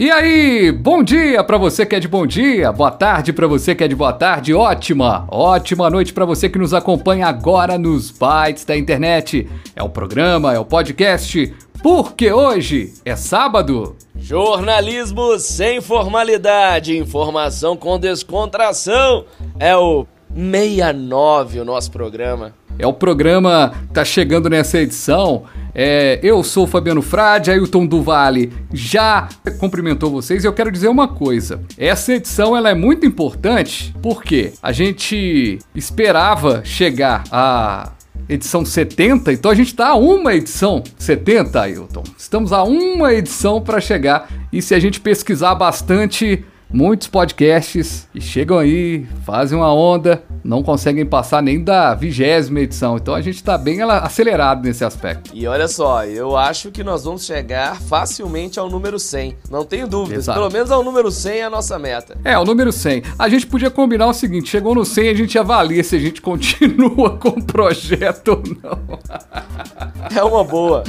E aí, bom dia para você que é de bom dia, boa tarde para você que é de boa tarde, ótima, ótima noite para você que nos acompanha agora nos bytes da internet. É o programa, é o podcast, porque hoje é sábado. Jornalismo sem formalidade, informação com descontração. É o 69 o nosso programa. É o programa que tá chegando nessa edição. É, eu sou o Fabiano Frade, Ailton do já cumprimentou vocês e eu quero dizer uma coisa. Essa edição ela é muito importante porque a gente esperava chegar a edição 70, então a gente está a uma edição 70, Ailton. Estamos a uma edição para chegar e se a gente pesquisar bastante muitos podcasts e chegam aí, fazem uma onda, não conseguem passar nem da vigésima edição. Então a gente está bem acelerado nesse aspecto. E olha só, eu acho que nós vamos chegar facilmente ao número 100. Não tenho dúvidas. Exato. Pelo menos ao número 100 é a nossa meta. É, o número 100. A gente podia combinar o seguinte: chegou no 100 a gente avalia se a gente continua com o projeto ou não. É uma boa.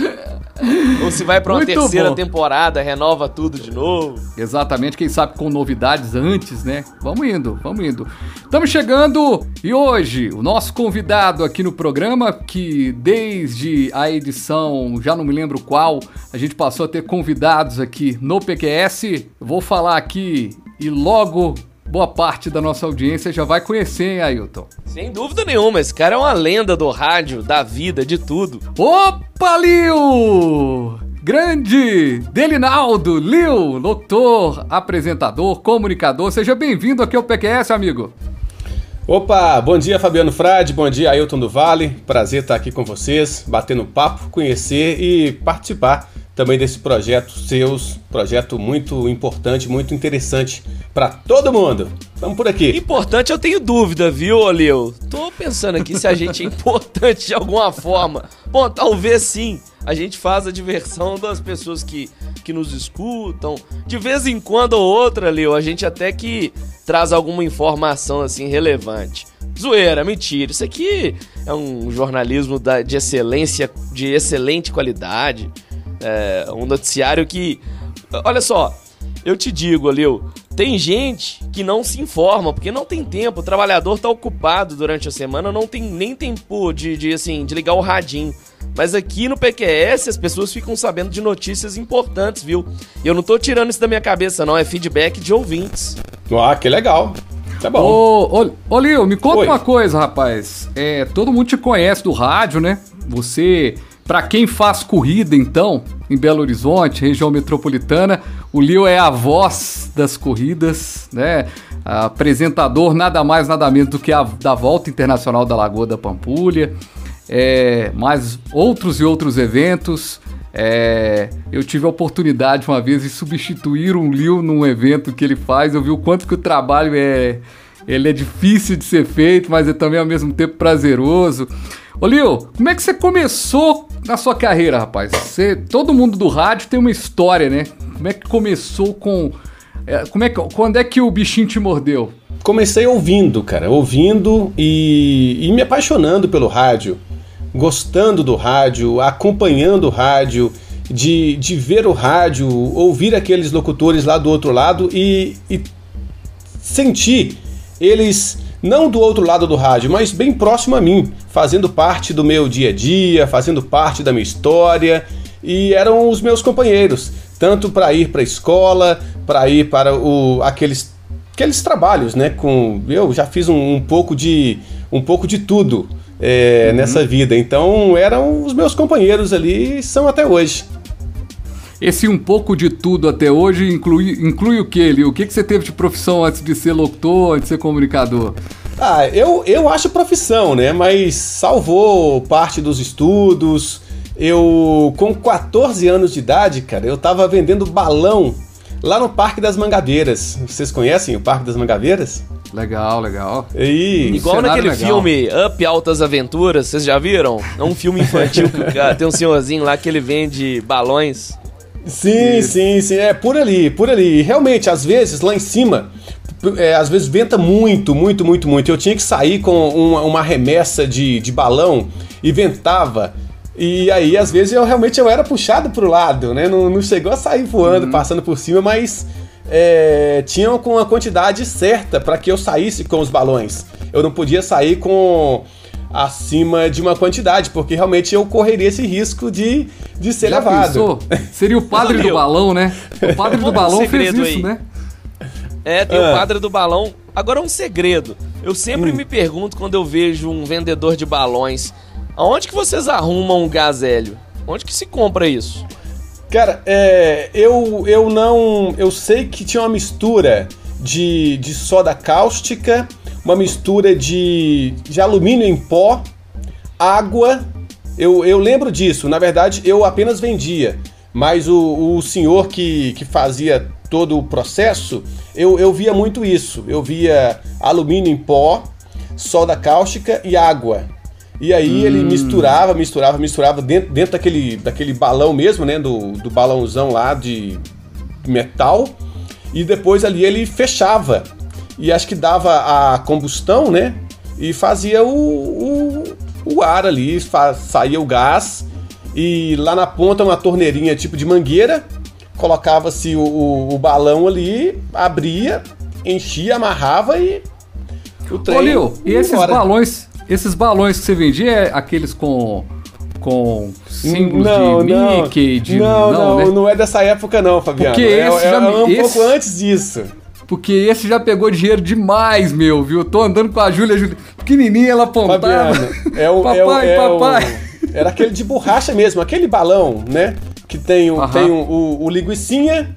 Ou se vai para uma Muito terceira bom. temporada, renova tudo de novo. Exatamente, quem sabe com novidades antes, né? Vamos indo, vamos indo. Estamos chegando e hoje o nosso convidado aqui no programa, que desde a edição, já não me lembro qual, a gente passou a ter convidados aqui no PQS. Vou falar aqui e logo boa parte da nossa audiência já vai conhecer, hein, Ailton? Sem dúvida nenhuma, esse cara é uma lenda do rádio, da vida, de tudo. Opa, Lil! Grande Delinaldo, Lil, locutor, apresentador, comunicador, seja bem-vindo aqui ao PQS, amigo. Opa, bom dia Fabiano Frade, bom dia Ailton do Vale, prazer estar aqui com vocês, batendo papo, conhecer e participar também desse projeto seus, projeto muito importante, muito interessante para todo mundo. Vamos por aqui. Importante eu tenho dúvida, viu, Leo? Tô pensando aqui se a gente é importante de alguma forma. Bom, talvez sim. A gente faz a diversão das pessoas que, que nos escutam. De vez em quando ou outra, Leo, a gente até que traz alguma informação assim relevante. Zoeira, mentira. Isso aqui é um jornalismo da, de excelência, de excelente qualidade. É um noticiário que. Olha só, eu te digo, Leo, tem gente que não se informa, porque não tem tempo, o trabalhador tá ocupado durante a semana, não tem nem tempo de, de, assim, de ligar o radinho. Mas aqui no PQS as pessoas ficam sabendo de notícias importantes, viu? E eu não tô tirando isso da minha cabeça, não, é feedback de ouvintes. Ah, que legal. Tá bom. Ô, ô, ô Leo, me conta Oi. uma coisa, rapaz. É, todo mundo te conhece do rádio, né? Você para quem faz corrida, então, em Belo Horizonte, região metropolitana, o Leo é a voz das corridas, né? Apresentador nada mais nada menos do que a da Volta Internacional da Lagoa da Pampulha, é, mais outros e outros eventos. É, eu tive a oportunidade uma vez de substituir um Leo num evento que ele faz. Eu vi o quanto que o trabalho é, ele é difícil de ser feito, mas é também ao mesmo tempo prazeroso. Ô Leo, como é que você começou na sua carreira, rapaz? Você, todo mundo do rádio tem uma história, né? Como é que começou com. É, como é que, quando é que o bichinho te mordeu? Comecei ouvindo, cara, ouvindo e, e me apaixonando pelo rádio, gostando do rádio, acompanhando o rádio, de, de ver o rádio, ouvir aqueles locutores lá do outro lado e, e sentir eles não do outro lado do rádio, mas bem próximo a mim, fazendo parte do meu dia a dia, fazendo parte da minha história, e eram os meus companheiros, tanto para ir para a escola, para ir para o, aqueles, aqueles trabalhos, né? Com eu já fiz um, um pouco de um pouco de tudo é, uhum. nessa vida, então eram os meus companheiros ali, e são até hoje. Esse um pouco de tudo até hoje inclui, inclui o que, ele? O que, que você teve de profissão antes de ser locutor, antes de ser comunicador? Ah, eu, eu acho profissão, né? Mas salvou parte dos estudos. Eu, com 14 anos de idade, cara, eu tava vendendo balão lá no Parque das Mangabeiras. Vocês conhecem o Parque das Mangabeiras? Legal, legal. E Igual naquele legal. filme Up Altas Aventuras, vocês já viram? É um filme infantil que tem um senhorzinho lá que ele vende balões. Sim, sim, sim. É por ali, por ali. Realmente, às vezes, lá em cima, é, às vezes venta muito, muito, muito, muito. Eu tinha que sair com uma, uma remessa de, de balão e ventava E aí, às vezes, eu realmente eu era puxado pro lado, né? Não, não chegou a sair voando, uhum. passando por cima, mas é, tinham com a quantidade certa para que eu saísse com os balões. Eu não podia sair com acima de uma quantidade, porque realmente eu correria esse risco de, de ser Já levado. Pensou? Seria o padre do balão, né? O padre do balão fez isso, aí. né? É, tem ah. o padre do balão. Agora um segredo. Eu sempre hum. me pergunto quando eu vejo um vendedor de balões, aonde que vocês arrumam um gás hélio? Onde que se compra isso? Cara, é, eu, eu não. Eu sei que tinha uma mistura de, de soda cáustica, uma mistura de, de alumínio em pó, água. Eu, eu lembro disso. Na verdade, eu apenas vendia. Mas o, o senhor que, que fazia todo o processo, eu, eu via muito isso. Eu via alumínio em pó, soda cáustica e água. E aí hum. ele misturava, misturava, misturava dentro, dentro daquele, daquele balão mesmo, né? Do, do balãozão lá de metal. E depois ali ele fechava. E acho que dava a combustão, né? E fazia o, o, o ar ali, fa, saía o gás. E lá na ponta uma torneirinha tipo de mangueira. Colocava-se o, o, o balão ali, abria, enchia, amarrava e o trem. Ô, Lil, e esses balões, esses balões que você vendia é aqueles com com símbolos não, de não, Mickey, de não, não, não, né? não é dessa época não, Fabiano. Porque é, esse é, já, é um esse, pouco antes disso. Porque esse já pegou dinheiro demais, meu, viu? Eu tô andando com a Júlia, Júlia pequenininha, ela apontava. Fabiano, é o papai, é o, é papai. O, era aquele de borracha mesmo, aquele balão, né? Que tem, o, tem o, o, o linguicinha,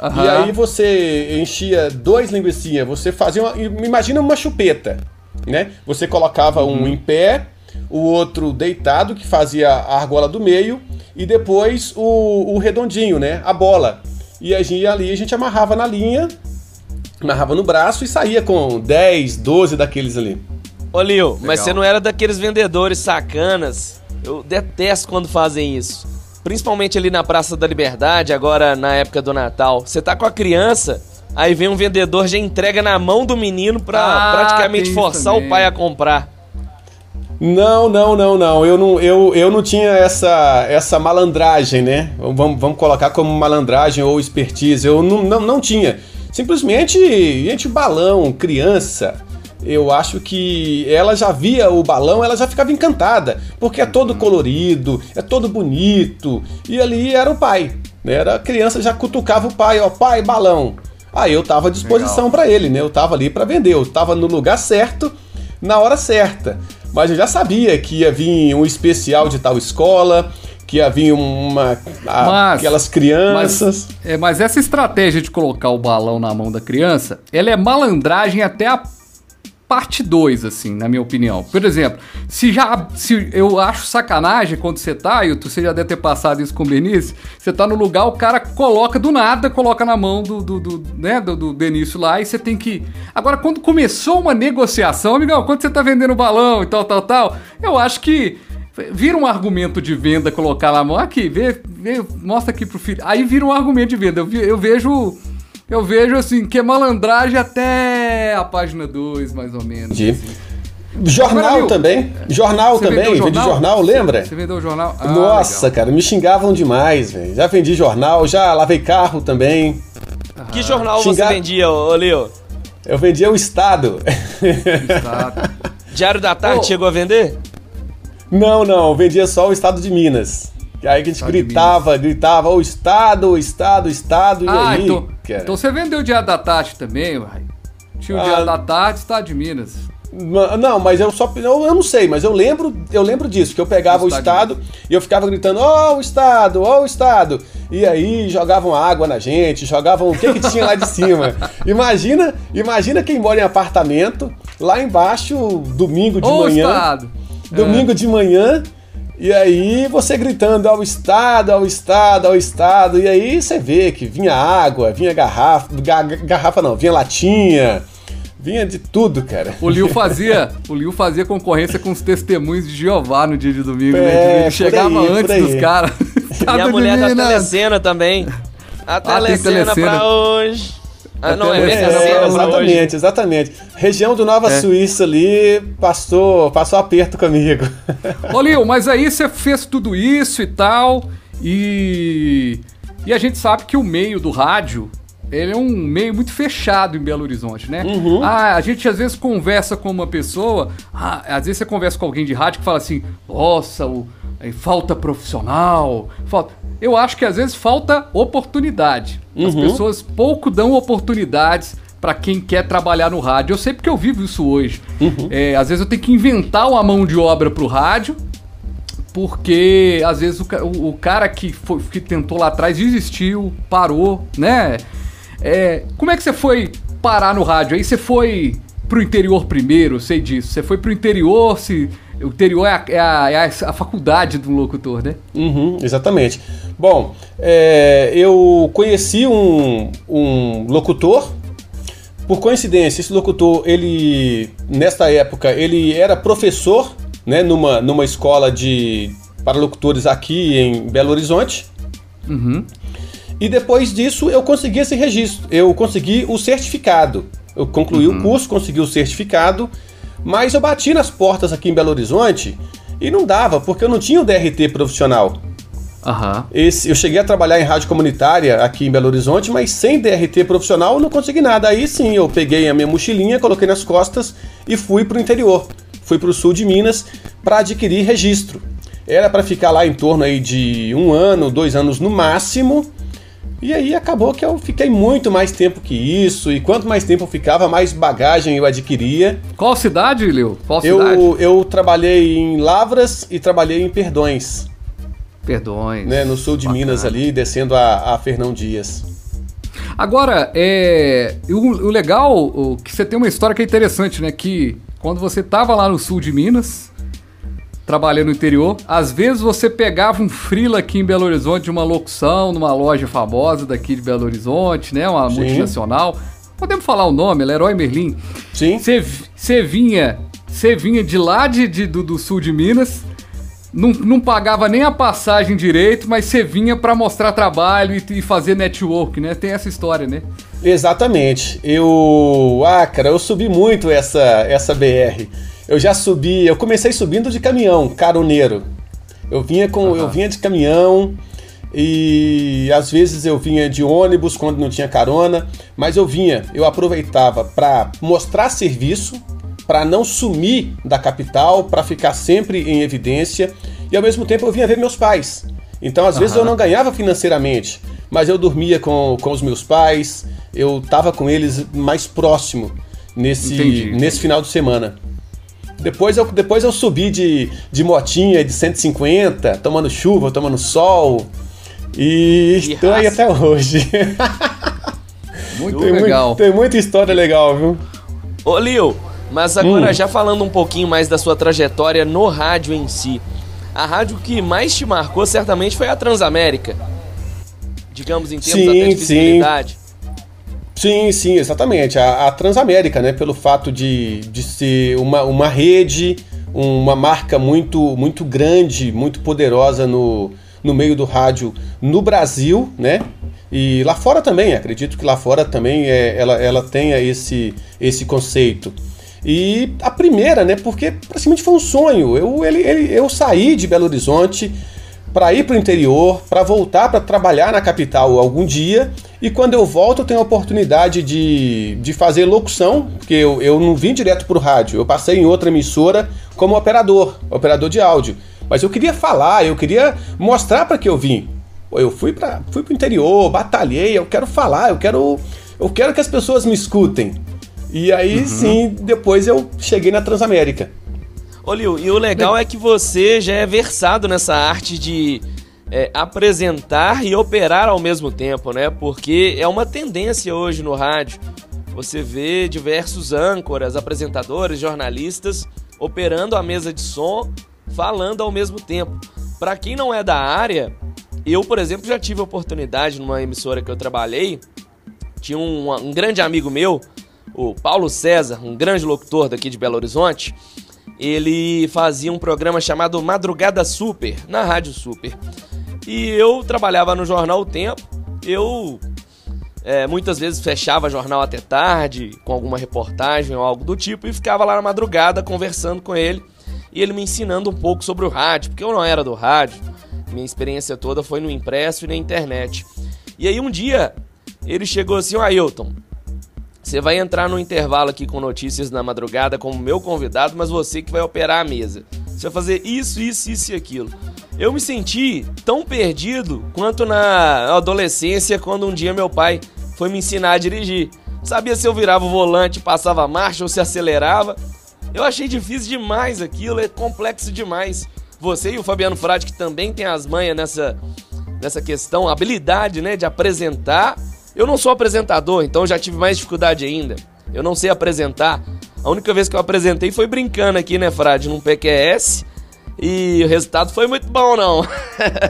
e aí você enchia dois linguicinhas, você fazia uma, imagina uma chupeta né? Você colocava um uhum. em pé, o outro deitado, que fazia a argola do meio, e depois o, o redondinho, né? A bola. E a gente, ali a gente amarrava na linha, amarrava no braço e saía com 10, 12 daqueles ali. Ô Lio, mas você não era daqueles vendedores sacanas. Eu detesto quando fazem isso. Principalmente ali na Praça da Liberdade, agora na época do Natal. Você tá com a criança, Aí vem um vendedor, já entrega na mão do menino pra ah, praticamente forçar o pai a comprar. Não, não, não, não. Eu não, eu, eu não tinha essa, essa malandragem, né? Vamos, vamos colocar como malandragem ou expertise. Eu não, não, não tinha. Simplesmente, gente, balão, criança. Eu acho que ela já via o balão, ela já ficava encantada, porque é todo colorido, é todo bonito. E ali era o pai, né? Era a criança já cutucava o pai, ó, pai, balão. Aí eu tava à disposição para ele, né? Eu tava ali para vender, eu tava no lugar certo, na hora certa. Mas eu já sabia que ia vir um especial de tal escola, que ia vir uma a, mas, aquelas crianças. Mas, é, mas essa estratégia de colocar o balão na mão da criança, ela é malandragem até a parte 2, assim, na minha opinião. Por exemplo, se já. Se eu acho sacanagem quando você tá, e você já deve ter passado isso com o Benício, você tá no lugar, o cara coloca do nada, coloca na mão do, do, do né, do, do, Benício lá, e você tem que. Agora, quando começou uma negociação, amigão, quando você tá vendendo balão e tal, tal, tal, eu acho que. Vira um argumento de venda colocar na mão. Aqui, vê, vê, mostra aqui pro filho. Aí vira um argumento de venda. Eu, eu vejo eu vejo assim, que é malandragem até a página 2, mais ou menos. De... Assim. Jornal Agora, também. Jornal Você também. Jornal? Vendi jornal, lembra? Você vendeu jornal? Ah, Nossa, legal. cara, me xingavam demais, velho. Já vendi jornal, já lavei carro também. Que jornal Xinga... você vendia, ô Leo? Eu vendia o Estado. Estado. Diário da Tarde oh. chegou a vender? Não, não, vendia só o Estado de Minas. E aí que a gente gritava, gritava, o Estado, o Estado, o Estado, e ah, aí... Então, então você vendeu o Dia da Tarde também, uai. Tinha o ah, Dia da Tarde, Estado de Minas. Não, mas eu só. Eu, eu não sei, mas eu lembro, eu lembro disso, que eu pegava o, o Estado e eu ficava gritando, ó oh, o Estado, ó oh, o Estado. E aí jogavam água na gente, jogavam o que, que tinha lá de cima. Imagina, imagina quem mora em apartamento, lá embaixo, domingo de oh, manhã. Estado. Domingo é. de manhã e aí você gritando ao Estado, ao Estado, ao Estado, e aí você vê que vinha água, vinha garrafa, garrafa não, vinha latinha, vinha de tudo, cara. O Liu fazia, o Liu fazia concorrência com os testemunhos de Jeová no dia de domingo, né? é, né? Ele chegava aí, antes dos caras. E a mulher da telecena também. A telecena, ah, telecena pra hoje. Ah, não, é, é, exatamente, exatamente. Região do Nova é. Suíça ali passou, passou aperto comigo. Ô, Lil, mas aí você fez tudo isso e tal, e. E a gente sabe que o meio do rádio ele é um meio muito fechado em Belo Horizonte, né? Uhum. Ah, a gente às vezes conversa com uma pessoa, ah, às vezes você conversa com alguém de rádio que fala assim, nossa, o, é, falta profissional, falta... Eu acho que às vezes falta oportunidade. Uhum. As pessoas pouco dão oportunidades para quem quer trabalhar no rádio. Eu sei porque eu vivo isso hoje. Uhum. É, às vezes eu tenho que inventar uma mão de obra pro rádio, porque às vezes o, o, o cara que, foi, que tentou lá atrás desistiu, parou, né? É, como é que você foi parar no rádio? Aí você foi pro interior primeiro, sei disso. Você foi pro interior, se. O interior é a, é a, é a faculdade do locutor, né? Uhum, exatamente. Bom, é, eu conheci um, um locutor. Por coincidência, esse locutor, ele, nesta época, ele era professor, né, numa, numa escola de para locutores aqui em Belo Horizonte. Uhum. E depois disso eu consegui esse registro, eu consegui o certificado. Eu concluí uhum. o curso, consegui o certificado, mas eu bati nas portas aqui em Belo Horizonte e não dava, porque eu não tinha o DRT profissional. Uhum. Esse, eu cheguei a trabalhar em rádio comunitária aqui em Belo Horizonte, mas sem DRT profissional eu não consegui nada. Aí sim, eu peguei a minha mochilinha, coloquei nas costas e fui para o interior. Fui para o sul de Minas para adquirir registro. Era para ficar lá em torno aí de um ano, dois anos no máximo e aí acabou que eu fiquei muito mais tempo que isso, e quanto mais tempo eu ficava, mais bagagem eu adquiria. Qual cidade, Leo? Qual eu, cidade? Eu trabalhei em Lavras e trabalhei em Perdões. Perdões. Né, no sul de Bacana. Minas ali, descendo a, a Fernão Dias. Agora, é, o, o legal, o, que você tem uma história que é interessante, né? Que quando você tava lá no sul de Minas, trabalhando no interior. Às vezes você pegava um frila aqui em Belo Horizonte de uma locução, numa loja famosa daqui de Belo Horizonte, né? Uma Sim. multinacional. Podemos falar o nome, ela é Herói Merlin. Sim. Você vinha, vinha de lá de, de do, do, sul de Minas, não, não pagava nem a passagem direito, mas você vinha para mostrar trabalho e, e fazer network, né? Tem essa história, né? Exatamente. Eu, ah, cara, eu subi muito essa essa BR. Eu já subi, eu comecei subindo de caminhão, caroneiro. Eu vinha com, uhum. eu vinha de caminhão e às vezes eu vinha de ônibus quando não tinha carona, mas eu vinha, eu aproveitava para mostrar serviço, para não sumir da capital, para ficar sempre em evidência e ao mesmo tempo eu vinha ver meus pais. Então às uhum. vezes eu não ganhava financeiramente, mas eu dormia com, com os meus pais, eu estava com eles mais próximo nesse, entendi, nesse final de semana. Depois eu, depois eu subi de, de motinha de 150, tomando chuva, tomando sol. E que estou raça. aí até hoje. Muito tem legal. Muito, tem muita história legal, viu? Ô, Lio, mas agora hum. já falando um pouquinho mais da sua trajetória no rádio em si. A rádio que mais te marcou certamente foi a Transamérica. Digamos em termos sim, até de visibilidade. Sim. Sim, sim, exatamente. A, a, Transamérica, né, pelo fato de, de ser uma, uma rede, uma marca muito, muito grande, muito poderosa no, no meio do rádio no Brasil, né? E lá fora também, acredito que lá fora também é, ela, ela tenha esse, esse conceito. E a primeira, né? Porque praticamente foi um sonho. Eu, ele, ele, eu saí de Belo Horizonte para ir para o interior, para voltar para trabalhar na capital algum dia. E quando eu volto, eu tenho a oportunidade de, de fazer locução, porque eu, eu não vim direto para o rádio, eu passei em outra emissora como operador, operador de áudio. Mas eu queria falar, eu queria mostrar para que eu vim. Eu fui para fui o interior, batalhei, eu quero falar, eu quero, eu quero que as pessoas me escutem. E aí uhum. sim, depois eu cheguei na Transamérica. Ô Liu, e o legal é que você já é versado nessa arte de é, apresentar e operar ao mesmo tempo, né? Porque é uma tendência hoje no rádio. Você vê diversos âncoras, apresentadores, jornalistas operando a mesa de som, falando ao mesmo tempo. Para quem não é da área, eu, por exemplo, já tive a oportunidade numa emissora que eu trabalhei. Tinha um, um grande amigo meu, o Paulo César, um grande locutor daqui de Belo Horizonte ele fazia um programa chamado Madrugada Super, na Rádio Super. E eu trabalhava no jornal O Tempo, eu É, muitas vezes fechava jornal até tarde, com alguma reportagem ou algo do tipo, e ficava lá na madrugada conversando com ele e ele me ensinando um pouco sobre o rádio, porque eu não era do rádio, minha experiência toda foi no impresso e na internet. E aí um dia ele chegou assim: Ó, Ailton, você vai entrar no intervalo aqui com notícias na madrugada como meu convidado, mas você que vai operar a mesa. Você vai fazer isso, isso, isso e aquilo. Eu me senti tão perdido quanto na adolescência, quando um dia meu pai foi me ensinar a dirigir. Sabia se eu virava o volante, passava a marcha ou se acelerava. Eu achei difícil demais aquilo, é complexo demais. Você e o Fabiano Frade, que também tem as manhas nessa, nessa questão, habilidade né, de apresentar. Eu não sou apresentador, então já tive mais dificuldade ainda. Eu não sei apresentar. A única vez que eu apresentei foi brincando aqui, né, Frade, num PQS. E o resultado foi muito bom, não.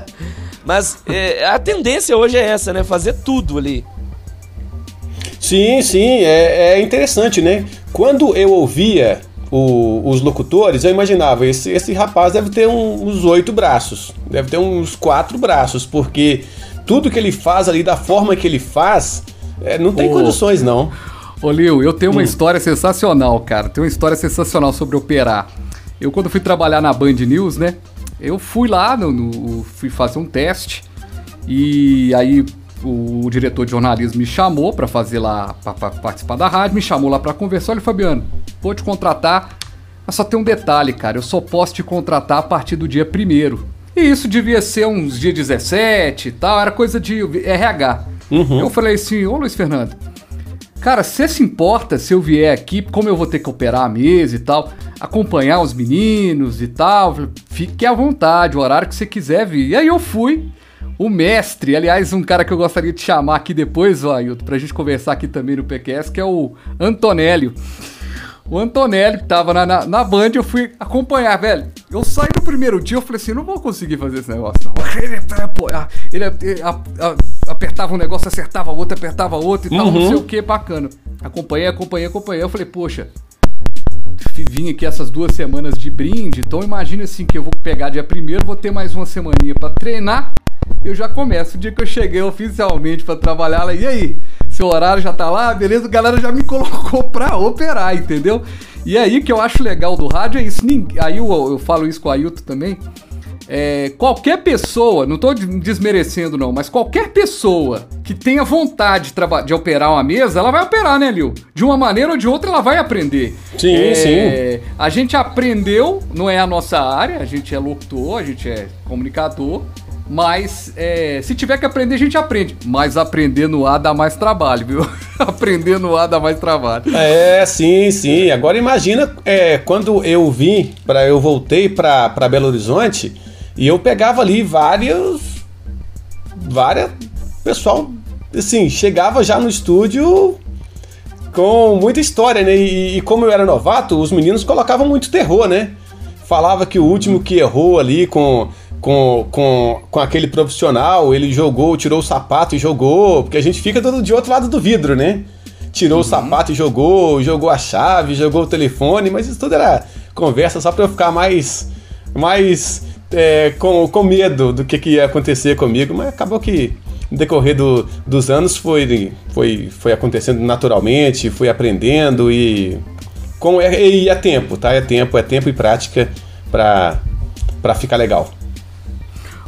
Mas é, a tendência hoje é essa, né? Fazer tudo ali. Sim, sim, é, é interessante, né? Quando eu ouvia o, os locutores, eu imaginava, esse, esse rapaz deve ter um, uns oito braços, deve ter uns quatro braços, porque tudo que ele faz ali, da forma que ele faz, é, não tem condições, não. Ô, Lil, eu tenho uma hum. história sensacional, cara. Tem uma história sensacional sobre operar. Eu, quando fui trabalhar na Band News, né? Eu fui lá, no, no fui fazer um teste. E aí o diretor de jornalismo me chamou para fazer lá, para participar da rádio, me chamou lá para conversar. Olha, Fabiano, vou te contratar, mas só tem um detalhe, cara, eu só posso te contratar a partir do dia primeiro. E isso devia ser uns dia 17 e tal, era coisa de RH. Uhum. Eu falei assim, ô Luiz Fernando, cara, você se importa se eu vier aqui, como eu vou ter que operar a mesa e tal, acompanhar os meninos e tal, fique à vontade, o horário que você quiser vir. E aí eu fui, o mestre, aliás, um cara que eu gostaria de chamar aqui depois, ó, Ailton, pra gente conversar aqui também no PQS, que é o Antonélio. O Antonélio, que tava na, na, na Band, eu fui acompanhar, velho. Eu saí no primeiro dia, eu falei assim, não vou conseguir fazer esse negócio, não. Ele, ele, ele a, a, apertava um negócio, acertava outro, apertava outro e tal, uhum. não sei o que, bacana. Acompanhei, acompanhei, acompanhei. Eu falei, poxa, vim aqui essas duas semanas de brinde, então imagine assim que eu vou pegar dia primeiro, vou ter mais uma semaninha para treinar eu já começo. O dia que eu cheguei oficialmente para trabalhar, lá, e aí? Seu horário já tá lá? Beleza? A galera já me colocou pra operar, entendeu? E aí que eu acho legal do rádio é isso. Aí eu, eu falo isso com a Ailton também. É, qualquer pessoa, não estou desmerecendo não, mas qualquer pessoa que tenha vontade de, de, operar uma mesa, ela vai operar, né, Lil? De uma maneira ou de outra, ela vai aprender. Sim, é, sim. A gente aprendeu, não é a nossa área, a gente é locutor, a gente é comunicador, mas é, se tiver que aprender, a gente aprende. Mas aprender no ar dá mais trabalho, viu? aprender no ar dá mais trabalho. É, sim, sim. Agora imagina é, quando eu vim, para eu voltei para Belo Horizonte e eu pegava ali vários. Várias. Pessoal, assim, chegava já no estúdio com muita história, né? E, e como eu era novato, os meninos colocavam muito terror, né? Falava que o último que errou ali com com, com, com aquele profissional, ele jogou, tirou o sapato e jogou, porque a gente fica do, de outro lado do vidro, né? Tirou uhum. o sapato e jogou, jogou a chave, jogou o telefone, mas isso tudo era conversa só para eu ficar mais, mais é, com, com medo do que, que ia acontecer comigo, mas acabou que no decorrer do, dos anos foi, foi, foi acontecendo naturalmente, fui aprendendo e com é, e é tempo, tá? É tempo, é tempo e prática para ficar legal.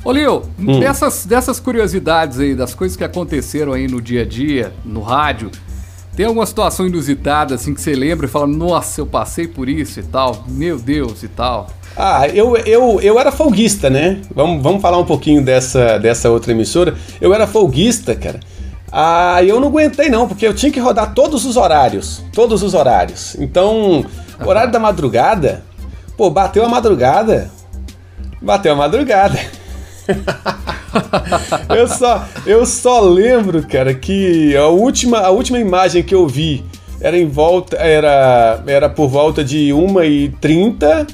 Ô, Lio, hum. dessas, dessas curiosidades aí, das coisas que aconteceram aí no dia a dia, no rádio, tem alguma situação inusitada, assim, que você lembra e fala, nossa, eu passei por isso e tal, meu Deus e tal? Ah, eu, eu, eu era folguista, né? Vamos, vamos falar um pouquinho dessa, dessa outra emissora. Eu era folguista, cara. Ah, eu não aguentei não, porque eu tinha que rodar todos os horários. Todos os horários. Então, horário da madrugada, pô, bateu a madrugada. Bateu a madrugada. eu, só, eu só lembro, cara, que a última, a última imagem que eu vi era em volta. Era, era por volta de 1h30.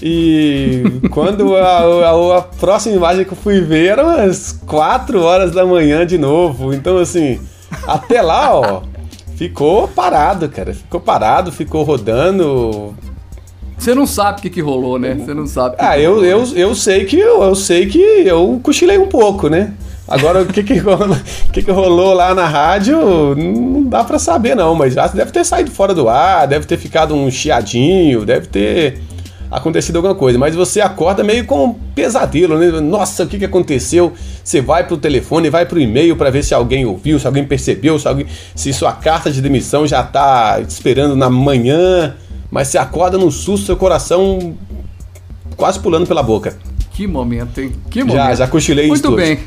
E quando a, a, a, próxima imagem que eu fui ver era umas 4 horas da manhã de novo. Então, assim, até lá, ó, ficou parado, cara. Ficou parado, ficou rodando. Você não sabe o que, que rolou, né? Você não sabe. ah, que eu, eu, eu sei que eu, eu sei que eu cochilei um pouco, né? Agora, o que que, rolou, que que rolou lá na rádio, não dá para saber não, mas já deve ter saído fora do ar, deve ter ficado um chiadinho, deve ter acontecido alguma coisa, mas você acorda meio com um pesadelo, né? Nossa, o que, que aconteceu? Você vai pro telefone, vai pro e-mail para ver se alguém ouviu, se alguém percebeu, se, alguém, se sua carta de demissão já tá esperando na manhã, mas você acorda num susto, seu coração quase pulando pela boca. Que momento, hein? Que momento. Já, já cochilei Muito bem.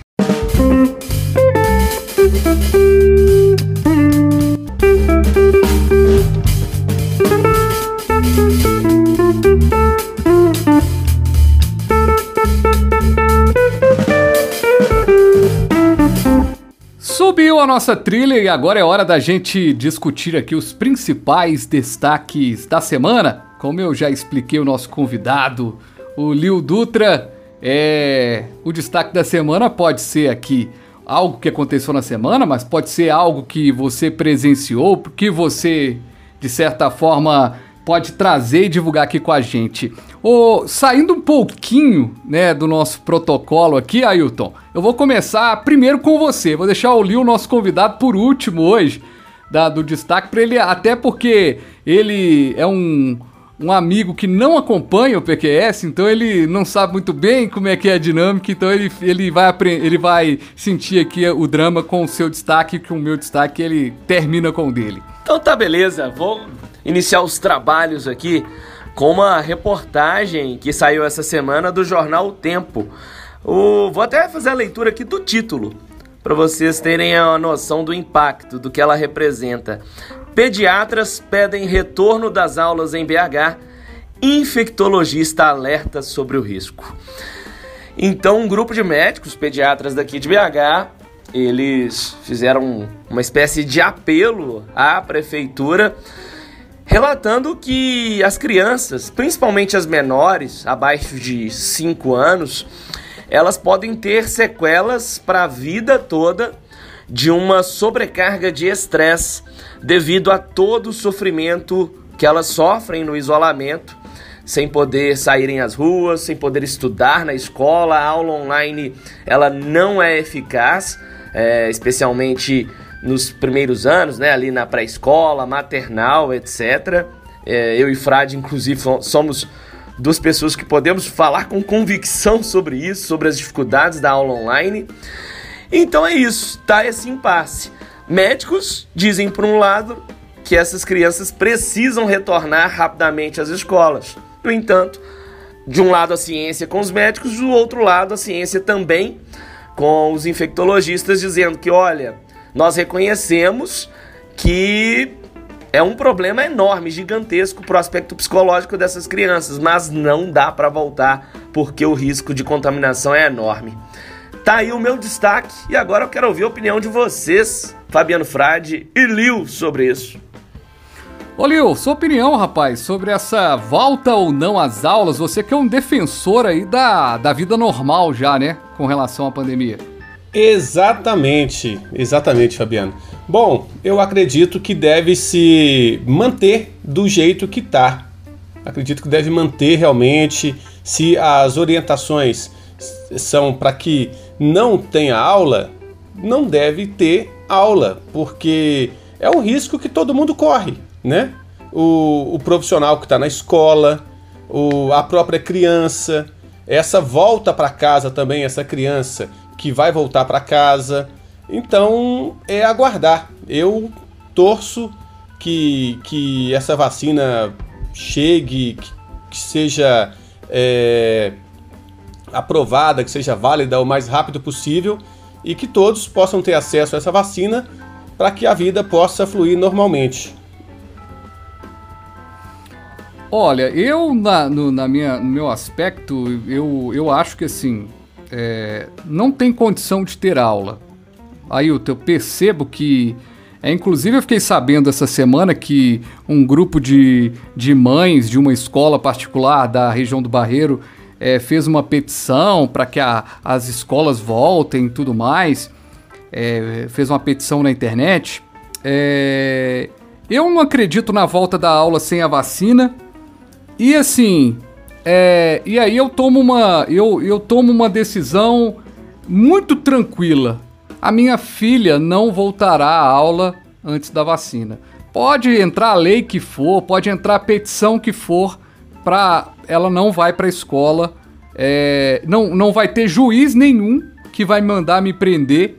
Subiu a nossa trilha e agora é hora da gente discutir aqui os principais destaques da semana. Como eu já expliquei o nosso convidado, o Lil Dutra, é o destaque da semana pode ser aqui algo que aconteceu na semana, mas pode ser algo que você presenciou, que você de certa forma pode trazer e divulgar aqui com a gente. Oh, saindo um pouquinho né, do nosso protocolo aqui, Ailton, eu vou começar primeiro com você. Vou deixar o Lil, nosso convidado, por último hoje, da, do destaque para ele, até porque ele é um, um amigo que não acompanha o PQS, então ele não sabe muito bem como é que é a dinâmica, então ele, ele, vai, ele vai sentir aqui o drama com o seu destaque, que o meu destaque ele termina com o dele. Então tá beleza, vou iniciar os trabalhos aqui com uma reportagem que saiu essa semana do jornal O Tempo. O, vou até fazer a leitura aqui do título, para vocês terem a noção do impacto, do que ela representa. Pediatras pedem retorno das aulas em BH. Infectologista alerta sobre o risco. Então, um grupo de médicos pediatras daqui de BH, eles fizeram uma espécie de apelo à prefeitura relatando que as crianças, principalmente as menores, abaixo de 5 anos, elas podem ter sequelas para a vida toda de uma sobrecarga de estresse devido a todo o sofrimento que elas sofrem no isolamento, sem poder saírem às ruas, sem poder estudar na escola, a aula online ela não é eficaz, é, especialmente nos primeiros anos, né, ali na pré-escola, maternal, etc. É, eu e Frade, inclusive, somos duas pessoas que podemos falar com convicção sobre isso, sobre as dificuldades da aula online. Então é isso, tá esse impasse. Médicos dizem, por um lado, que essas crianças precisam retornar rapidamente às escolas. No entanto, de um lado a ciência com os médicos, do outro lado a ciência também com os infectologistas dizendo que, olha, nós reconhecemos que é um problema enorme, gigantesco para o aspecto psicológico dessas crianças, mas não dá para voltar porque o risco de contaminação é enorme. Tá aí o meu destaque e agora eu quero ouvir a opinião de vocês, Fabiano Frade e Lil, sobre isso. Ô Lil, sua opinião, rapaz, sobre essa volta ou não às aulas, você que é um defensor aí da, da vida normal já, né, com relação à pandemia. Exatamente, exatamente, Fabiano. Bom, eu acredito que deve se manter do jeito que está. Acredito que deve manter realmente. Se as orientações são para que não tenha aula, não deve ter aula, porque é um risco que todo mundo corre, né? O, o profissional que está na escola, o, a própria criança, essa volta para casa também, essa criança que vai voltar para casa. Então é aguardar. Eu torço que, que essa vacina chegue, que, que seja é, aprovada, que seja válida o mais rápido possível e que todos possam ter acesso a essa vacina para que a vida possa fluir normalmente. Olha, eu na, no, na minha, no meu aspecto, eu, eu acho que assim, é, não tem condição de ter aula. Aí eu percebo que. É, inclusive, eu fiquei sabendo essa semana que um grupo de, de mães de uma escola particular da região do Barreiro é, fez uma petição para que a, as escolas voltem e tudo mais. É, fez uma petição na internet. É, eu não acredito na volta da aula sem a vacina. E assim, é, e aí eu tomo uma, eu, eu tomo uma decisão muito tranquila. A minha filha não voltará à aula antes da vacina. Pode entrar a lei que for, pode entrar a petição que for, para ela não vai para a escola, é, não, não vai ter juiz nenhum que vai mandar me prender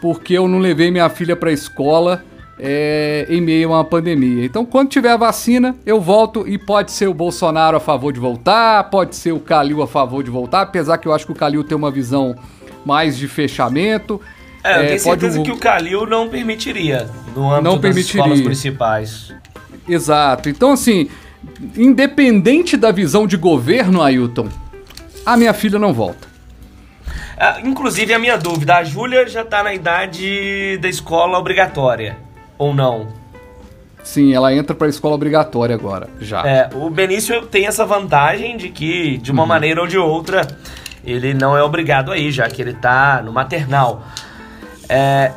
porque eu não levei minha filha para a escola é, em meio a uma pandemia. Então, quando tiver a vacina, eu volto e pode ser o Bolsonaro a favor de voltar, pode ser o Calil a favor de voltar, apesar que eu acho que o Calil tem uma visão mais de fechamento. É, eu é, tenho certeza que o Calil não permitiria no âmbito não permitiria. das escolas municipais. Exato. Então, assim, independente da visão de governo, Ailton, a minha filha não volta. Ah, inclusive, a minha dúvida, a Júlia já está na idade da escola obrigatória, ou não? Sim, ela entra para a escola obrigatória agora, já. É, o Benício tem essa vantagem de que, de uma uhum. maneira ou de outra, ele não é obrigado aí, já que ele está no maternal. É,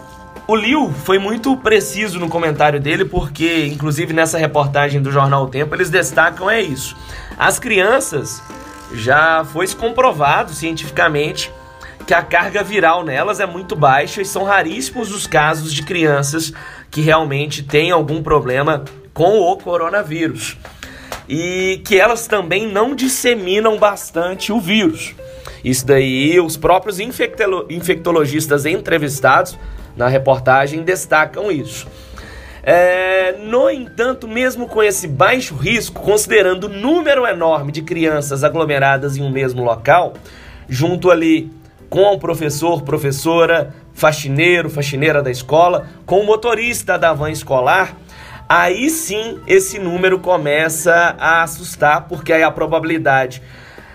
o Liu foi muito preciso no comentário dele, porque, inclusive nessa reportagem do Jornal o Tempo, eles destacam é isso. As crianças já foi comprovado cientificamente que a carga viral nelas é muito baixa e são raríssimos os casos de crianças que realmente têm algum problema com o coronavírus. E que elas também não disseminam bastante o vírus. Isso daí, os próprios infectologistas entrevistados na reportagem destacam isso. É, no entanto, mesmo com esse baixo risco, considerando o número enorme de crianças aglomeradas em um mesmo local, junto ali com o professor, professora, faxineiro, faxineira da escola, com o motorista da van escolar, aí sim esse número começa a assustar, porque aí a probabilidade.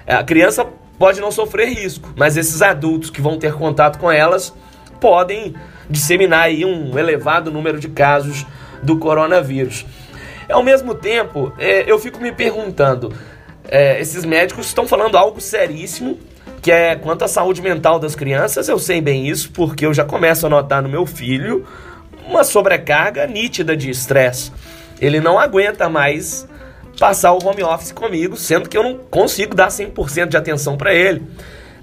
A criança pode não sofrer risco, mas esses adultos que vão ter contato com elas podem disseminar aí um elevado número de casos do coronavírus. Ao mesmo tempo, é, eu fico me perguntando: é, esses médicos estão falando algo seríssimo, que é quanto à saúde mental das crianças. Eu sei bem isso, porque eu já começo a notar no meu filho uma sobrecarga nítida de estresse. Ele não aguenta mais passar o home office comigo, sendo que eu não consigo dar 100% de atenção para ele.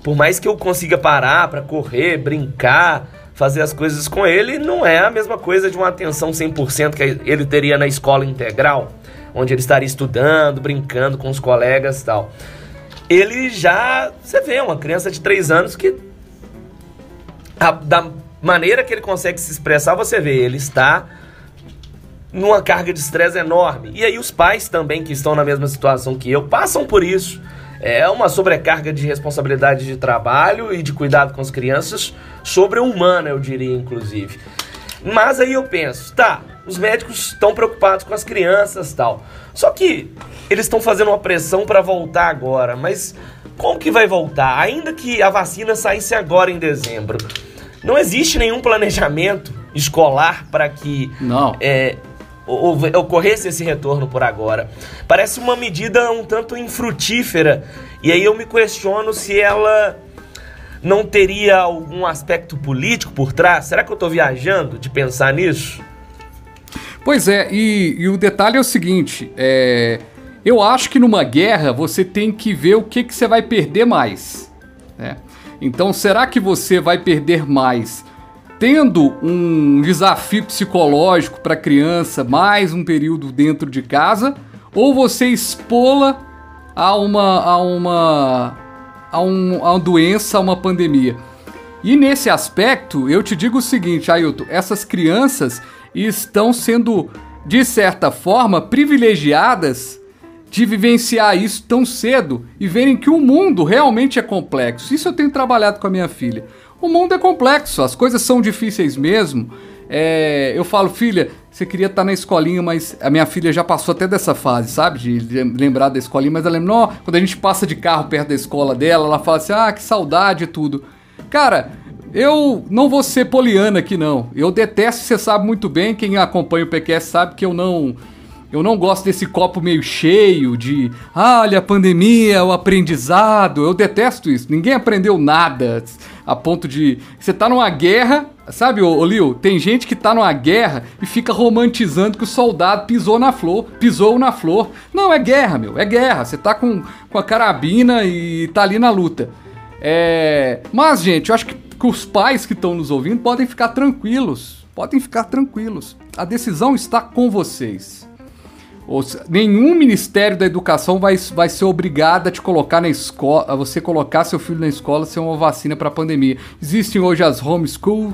Por mais que eu consiga parar para correr, brincar, fazer as coisas com ele, não é a mesma coisa de uma atenção 100% que ele teria na escola integral, onde ele estaria estudando, brincando com os colegas e tal. Ele já, você vê, uma criança de 3 anos que a, da maneira que ele consegue se expressar, você vê, ele está numa carga de estresse enorme. E aí os pais também que estão na mesma situação que eu passam por isso. É uma sobrecarga de responsabilidade de trabalho e de cuidado com as crianças, sobre-humana, eu diria, inclusive. Mas aí eu penso, tá, os médicos estão preocupados com as crianças tal. Só que eles estão fazendo uma pressão para voltar agora, mas como que vai voltar? Ainda que a vacina saísse agora em dezembro, não existe nenhum planejamento escolar para que não. É, ocorresse esse retorno por agora. Parece uma medida um tanto infrutífera. E aí eu me questiono se ela não teria algum aspecto político por trás. Será que eu estou viajando de pensar nisso? Pois é, e, e o detalhe é o seguinte: é, eu acho que numa guerra você tem que ver o que, que você vai perder mais. Né? Então, será que você vai perder mais tendo um desafio psicológico para a criança, mais um período dentro de casa, ou você expô-la a uma, a uma, a, um, a uma doença, a uma pandemia. E nesse aspecto, eu te digo o seguinte, Ailton, essas crianças estão sendo, de certa forma, privilegiadas de vivenciar isso tão cedo e verem que o mundo realmente é complexo. Isso eu tenho trabalhado com a minha filha. O mundo é complexo, as coisas são difíceis mesmo. É, eu falo, filha, você queria estar na escolinha, mas a minha filha já passou até dessa fase, sabe? De lembrar da escolinha, mas ela lembra, quando a gente passa de carro perto da escola dela, ela fala assim, ah, que saudade e tudo. Cara, eu não vou ser poliana aqui não. Eu detesto, você sabe muito bem, quem acompanha o PQS sabe que eu não eu não gosto desse copo meio cheio de, ah, olha a pandemia, o aprendizado. Eu detesto isso. Ninguém aprendeu nada a ponto de. Você tá numa guerra, sabe, ô, Lil? Tem gente que tá numa guerra e fica romantizando que o soldado pisou na flor, pisou na flor. Não, é guerra, meu, é guerra. Você tá com, com a carabina e tá ali na luta. É... Mas, gente, eu acho que, que os pais que estão nos ouvindo podem ficar tranquilos. Podem ficar tranquilos. A decisão está com vocês. Nenhum Ministério da Educação vai, vai ser obrigado a te colocar na escola, a você colocar seu filho na escola sem uma vacina para a pandemia. Existem hoje as homeschool,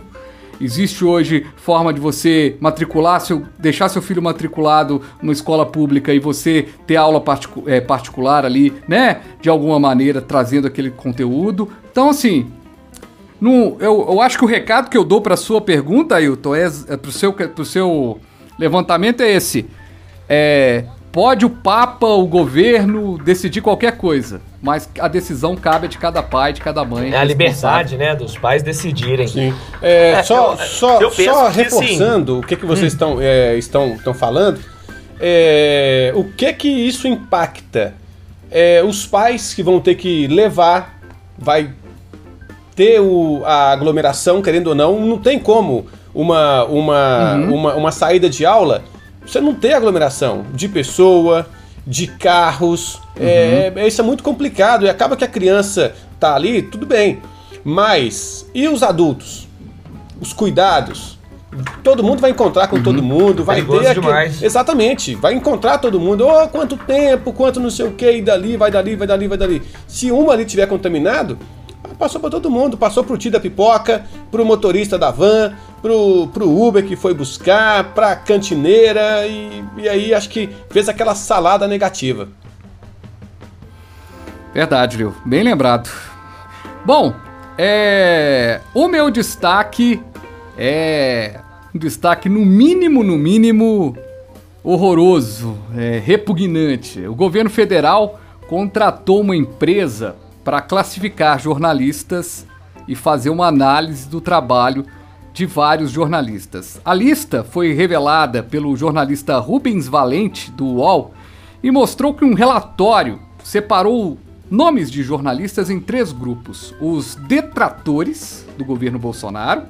existe hoje forma de você matricular, seu, deixar seu filho matriculado numa escola pública e você ter aula particu é, particular ali, né? De alguma maneira, trazendo aquele conteúdo. Então, assim, no, eu, eu acho que o recado que eu dou para sua pergunta, Ailton, é, é o seu, pro seu levantamento é esse é, pode o Papa, o governo decidir qualquer coisa, mas a decisão cabe a de cada pai, de cada mãe. É a liberdade, né, dos pais decidirem. Sim. É, é só, eu, só, eu só reforçando sim. o que, que vocês hum. estão, é, estão, estão falando, é, o que que isso impacta? É, os pais que vão ter que levar, vai ter o, a aglomeração, querendo ou não, não tem como uma, uma, uhum. uma, uma saída de aula você não tem aglomeração de pessoa, de carros. Uhum. É, é, isso é muito complicado e acaba que a criança tá ali, tudo bem. Mas e os adultos? Os cuidados? Todo mundo vai encontrar com uhum. todo mundo, vai Perigoso ter aquele... demais. Exatamente, vai encontrar todo mundo. Oh, quanto tempo, quanto não sei o que, e dali, vai dali, vai dali, vai dali. Se uma ali tiver contaminado, passou para todo mundo, passou pro tio da pipoca, pro motorista da van, pro, pro Uber que foi buscar, pra cantineira e, e aí acho que fez aquela salada negativa. Verdade, Leo. Bem lembrado. Bom, é... o meu destaque é um destaque no mínimo, no mínimo horroroso, é, repugnante. O governo federal contratou uma empresa para classificar jornalistas e fazer uma análise do trabalho de vários jornalistas. A lista foi revelada pelo jornalista Rubens Valente, do UOL, e mostrou que um relatório separou nomes de jornalistas em três grupos: os detratores do governo Bolsonaro,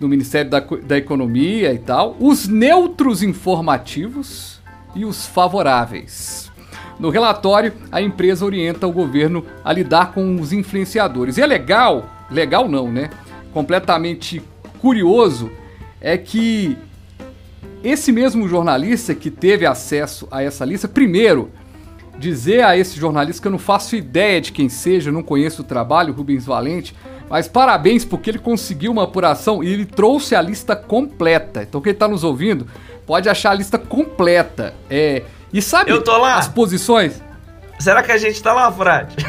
do Ministério da, da Economia e tal, os neutros informativos e os favoráveis. No relatório, a empresa orienta o governo a lidar com os influenciadores. E é legal, legal não, né? completamente curioso é que esse mesmo jornalista que teve acesso a essa lista, primeiro, dizer a esse jornalista que eu não faço ideia de quem seja, não conheço o trabalho, Rubens Valente, mas parabéns porque ele conseguiu uma apuração e ele trouxe a lista completa. Então quem está nos ouvindo pode achar a lista completa. É, e sabe eu tô lá. as posições? Será que a gente tá lá, Frade?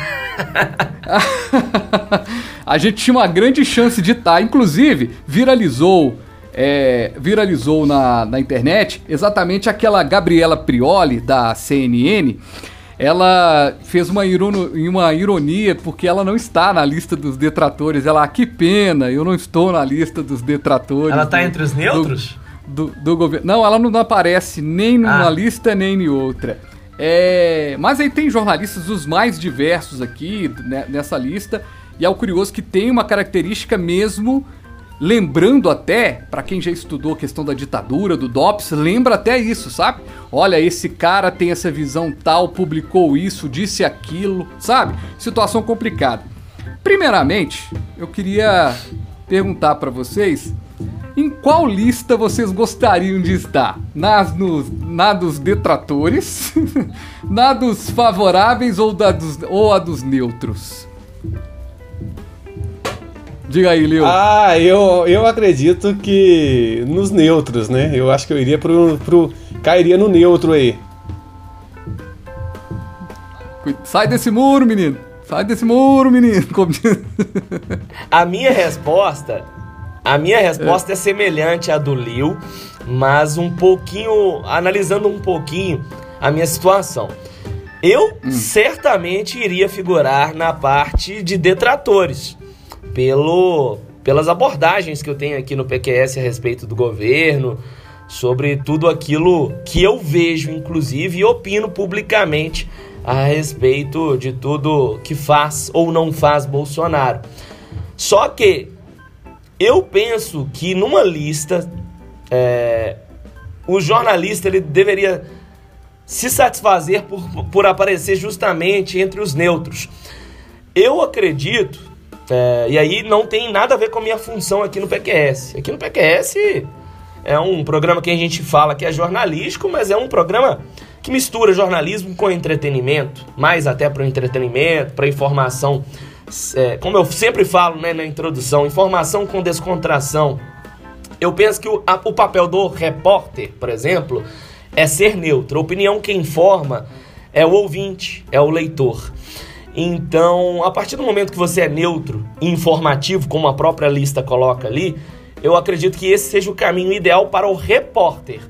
a gente tinha uma grande chance de estar. Tá. Inclusive, viralizou. É, viralizou na, na internet exatamente aquela Gabriela Prioli da CNN. Ela fez uma, irono, uma ironia porque ela não está na lista dos detratores. Ela, ah, que pena, eu não estou na lista dos detratores. Ela está entre os neutros? Do, do, do, governo. Não, ela não aparece nem numa ah. lista nem em outra. É, mas aí tem jornalistas os mais diversos aqui né, nessa lista. E é o curioso que tem uma característica mesmo, lembrando até, para quem já estudou a questão da ditadura, do DOPS, lembra até isso, sabe? Olha, esse cara tem essa visão tal, publicou isso, disse aquilo, sabe? Situação complicada. Primeiramente, eu queria perguntar para vocês em qual lista vocês gostariam de estar? Nas, nos, na dos detratores, na dos favoráveis ou, da dos, ou a dos neutros? Diga aí, Leo. Ah, eu, eu acredito que nos neutros, né? Eu acho que eu iria pro, pro. cairia no neutro aí. Sai desse muro, menino! Sai desse muro, menino! A minha resposta a minha resposta é, é semelhante à do Liu, mas um pouquinho, analisando um pouquinho a minha situação. Eu hum. certamente iria figurar na parte de detratores, pelo, pelas abordagens que eu tenho aqui no PQS a respeito do governo, sobre tudo aquilo que eu vejo, inclusive, e opino publicamente a respeito de tudo que faz ou não faz Bolsonaro. Só que eu penso que numa lista, é, o jornalista ele deveria se satisfazer por, por aparecer justamente entre os neutros. Eu acredito, é, e aí não tem nada a ver com a minha função aqui no PQS. Aqui no PQS é um programa que a gente fala que é jornalístico, mas é um programa que mistura jornalismo com entretenimento, mais até para o entretenimento, para informação. É, como eu sempre falo né, na introdução, informação com descontração. Eu penso que o, a, o papel do repórter, por exemplo, é ser neutro. A opinião que informa é o ouvinte, é o leitor. Então, a partir do momento que você é neutro e informativo, como a própria lista coloca ali, eu acredito que esse seja o caminho ideal para o repórter.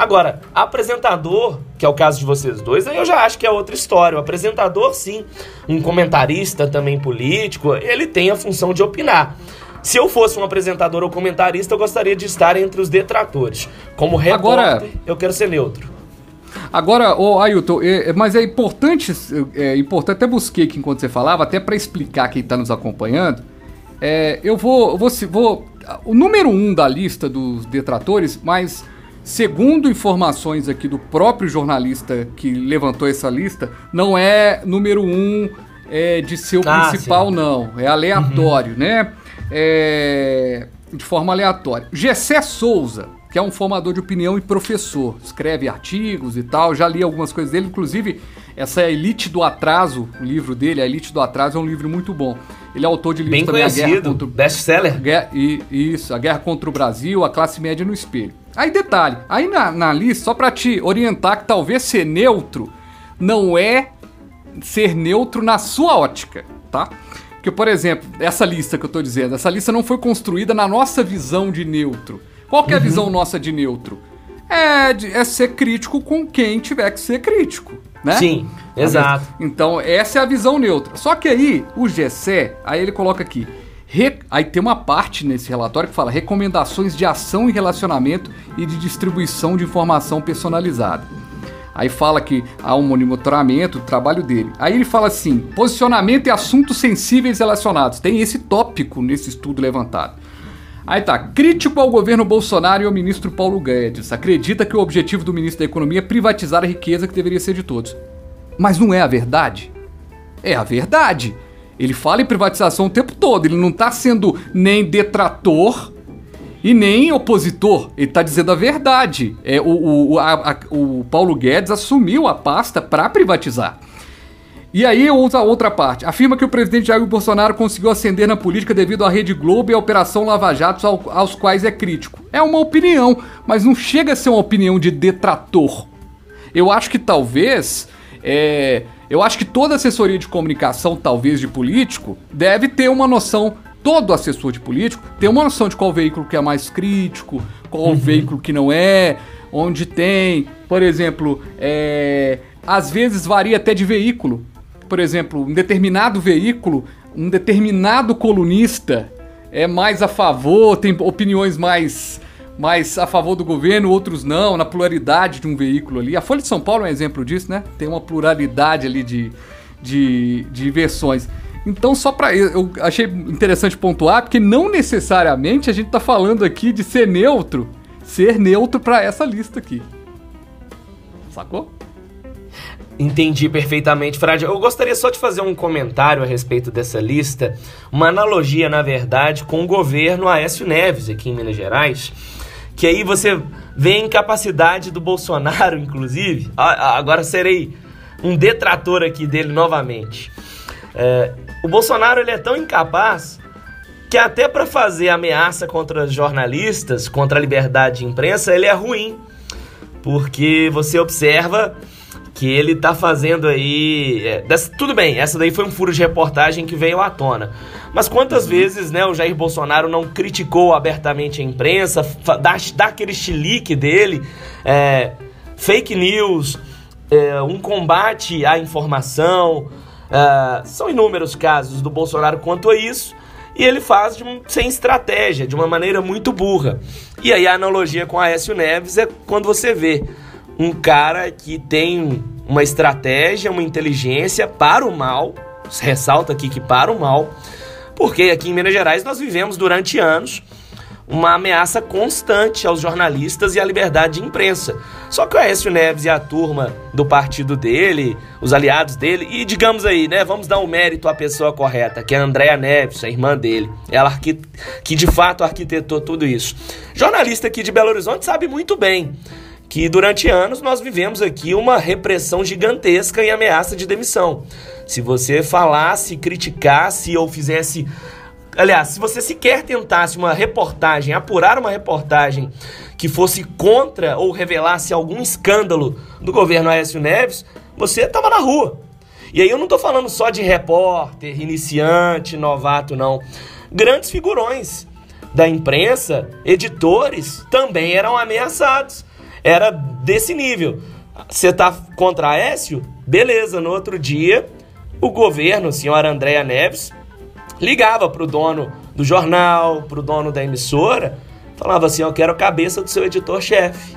Agora, apresentador, que é o caso de vocês dois, aí eu já acho que é outra história. O apresentador, sim, um comentarista também político, ele tem a função de opinar. Se eu fosse um apresentador ou comentarista, eu gostaria de estar entre os detratores. Como repórter, Agora... eu quero ser neutro. Agora, ô oh, Ailton, é, é, mas é importante, é importante, até busquei aqui enquanto você falava, até para explicar quem está nos acompanhando. É, eu vou, vou, vou. O número um da lista dos detratores, mas segundo informações aqui do próprio jornalista que levantou essa lista, não é número um é, de ser o ah, principal, sim. não. É aleatório, uhum. né? É, de forma aleatória. Gessé Souza que é um formador de opinião e professor. Escreve artigos e tal. Já li algumas coisas dele, inclusive essa é Elite do Atraso, o livro dele, A Elite do Atraso, é um livro muito bom. Ele é autor de livros Bem também, conhecido, a Guerra contra best-seller. E, isso, A Guerra contra o Brasil, A Classe Média no Espelho. Aí detalhe, aí na, na lista, só para te orientar que talvez ser neutro não é ser neutro na sua ótica, tá? Porque, por exemplo, essa lista que eu tô dizendo, essa lista não foi construída na nossa visão de neutro. Qual que é a uhum. visão nossa de neutro? É, é ser crítico com quem tiver que ser crítico, né? Sim, exato. Então, essa é a visão neutra. Só que aí, o GC, aí ele coloca aqui, Re... Aí tem uma parte nesse relatório que fala recomendações de ação e relacionamento e de distribuição de informação personalizada. Aí fala que há um monitoramento do trabalho dele. Aí ele fala assim: posicionamento e assuntos sensíveis relacionados. Tem esse tópico nesse estudo levantado. Aí tá, crítico ao governo Bolsonaro e ao ministro Paulo Guedes. Acredita que o objetivo do ministro da Economia é privatizar a riqueza que deveria ser de todos. Mas não é a verdade? É a verdade. Ele fala em privatização o tempo todo, ele não tá sendo nem detrator e nem opositor. Ele tá dizendo a verdade. É, o, o, a, a, o Paulo Guedes assumiu a pasta para privatizar. E aí outra outra parte. Afirma que o presidente Jair Bolsonaro conseguiu ascender na política devido à Rede Globo e à Operação Lava Jato ao, aos quais é crítico. É uma opinião, mas não chega a ser uma opinião de detrator. Eu acho que talvez... É, eu acho que toda assessoria de comunicação, talvez de político, deve ter uma noção todo assessor de político tem uma noção de qual veículo que é mais crítico, qual uhum. veículo que não é, onde tem, por exemplo, é, às vezes varia até de veículo por exemplo, um determinado veículo, um determinado colunista é mais a favor, tem opiniões mais mais a favor do governo, outros não, na pluralidade de um veículo ali. A Folha de São Paulo é um exemplo disso, né? Tem uma pluralidade ali de, de, de versões. Então, só para eu achei interessante pontuar, porque não necessariamente a gente tá falando aqui de ser neutro, ser neutro para essa lista aqui. Sacou? Entendi perfeitamente, Frade. Eu gostaria só de fazer um comentário a respeito dessa lista, uma analogia, na verdade, com o governo Aécio Neves aqui em Minas Gerais, que aí você vê a incapacidade do Bolsonaro, inclusive. Agora serei um detrator aqui dele novamente. É, o Bolsonaro ele é tão incapaz que até para fazer ameaça contra jornalistas, contra a liberdade de imprensa, ele é ruim. Porque você observa que ele tá fazendo aí. É, dessa, tudo bem, essa daí foi um furo de reportagem que veio à tona. Mas quantas uhum. vezes né, o Jair Bolsonaro não criticou abertamente a imprensa, dá, dá aquele chilique dele, é, fake news, é, um combate à informação. É, são inúmeros casos do Bolsonaro quanto a isso. E ele faz de, sem estratégia, de uma maneira muito burra. E aí a analogia com Aécio Neves é quando você vê um cara que tem uma estratégia, uma inteligência para o mal, ressalta aqui que para o mal, porque aqui em Minas Gerais nós vivemos durante anos uma ameaça constante aos jornalistas e à liberdade de imprensa. Só que o Aécio Neves e a turma do partido dele, os aliados dele, e digamos aí, né, vamos dar o um mérito à pessoa correta, que é a Andréa Neves, a irmã dele, ela que de fato arquitetou tudo isso. Jornalista aqui de Belo Horizonte sabe muito bem que durante anos nós vivemos aqui uma repressão gigantesca e ameaça de demissão. Se você falasse, criticasse ou fizesse Aliás, se você sequer tentasse uma reportagem, apurar uma reportagem que fosse contra ou revelasse algum escândalo do governo Aécio Neves, você estava na rua. E aí eu não estou falando só de repórter, iniciante, novato, não. Grandes figurões da imprensa, editores, também eram ameaçados. Era desse nível. Você tá contra Aécio? Beleza, no outro dia, o governo, a senhora Andréa Neves, ligava pro dono do jornal, pro dono da emissora, falava assim: Eu quero a cabeça do seu editor-chefe.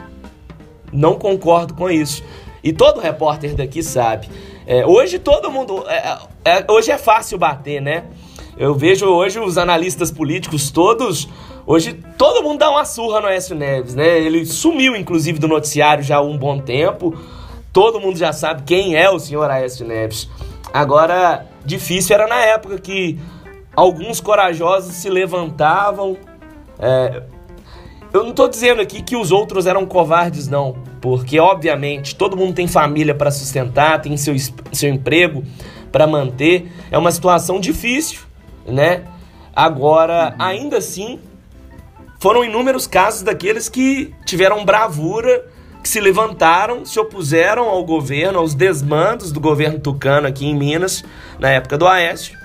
Não concordo com isso. E todo repórter daqui sabe. É, hoje todo mundo. É, é, hoje é fácil bater, né? Eu vejo hoje os analistas políticos todos. Hoje todo mundo dá uma surra no Écio Neves, né? Ele sumiu, inclusive, do noticiário já há um bom tempo. Todo mundo já sabe quem é o senhor Aécio Neves. Agora, difícil era na época que alguns corajosos se levantavam. É, eu não estou dizendo aqui que os outros eram covardes, não, porque obviamente todo mundo tem família para sustentar, tem seu, seu emprego para manter. É uma situação difícil, né? Agora, ainda assim, foram inúmeros casos daqueles que tiveram bravura, que se levantaram, se opuseram ao governo, aos desmandos do governo tucano aqui em Minas, na época do Aécio,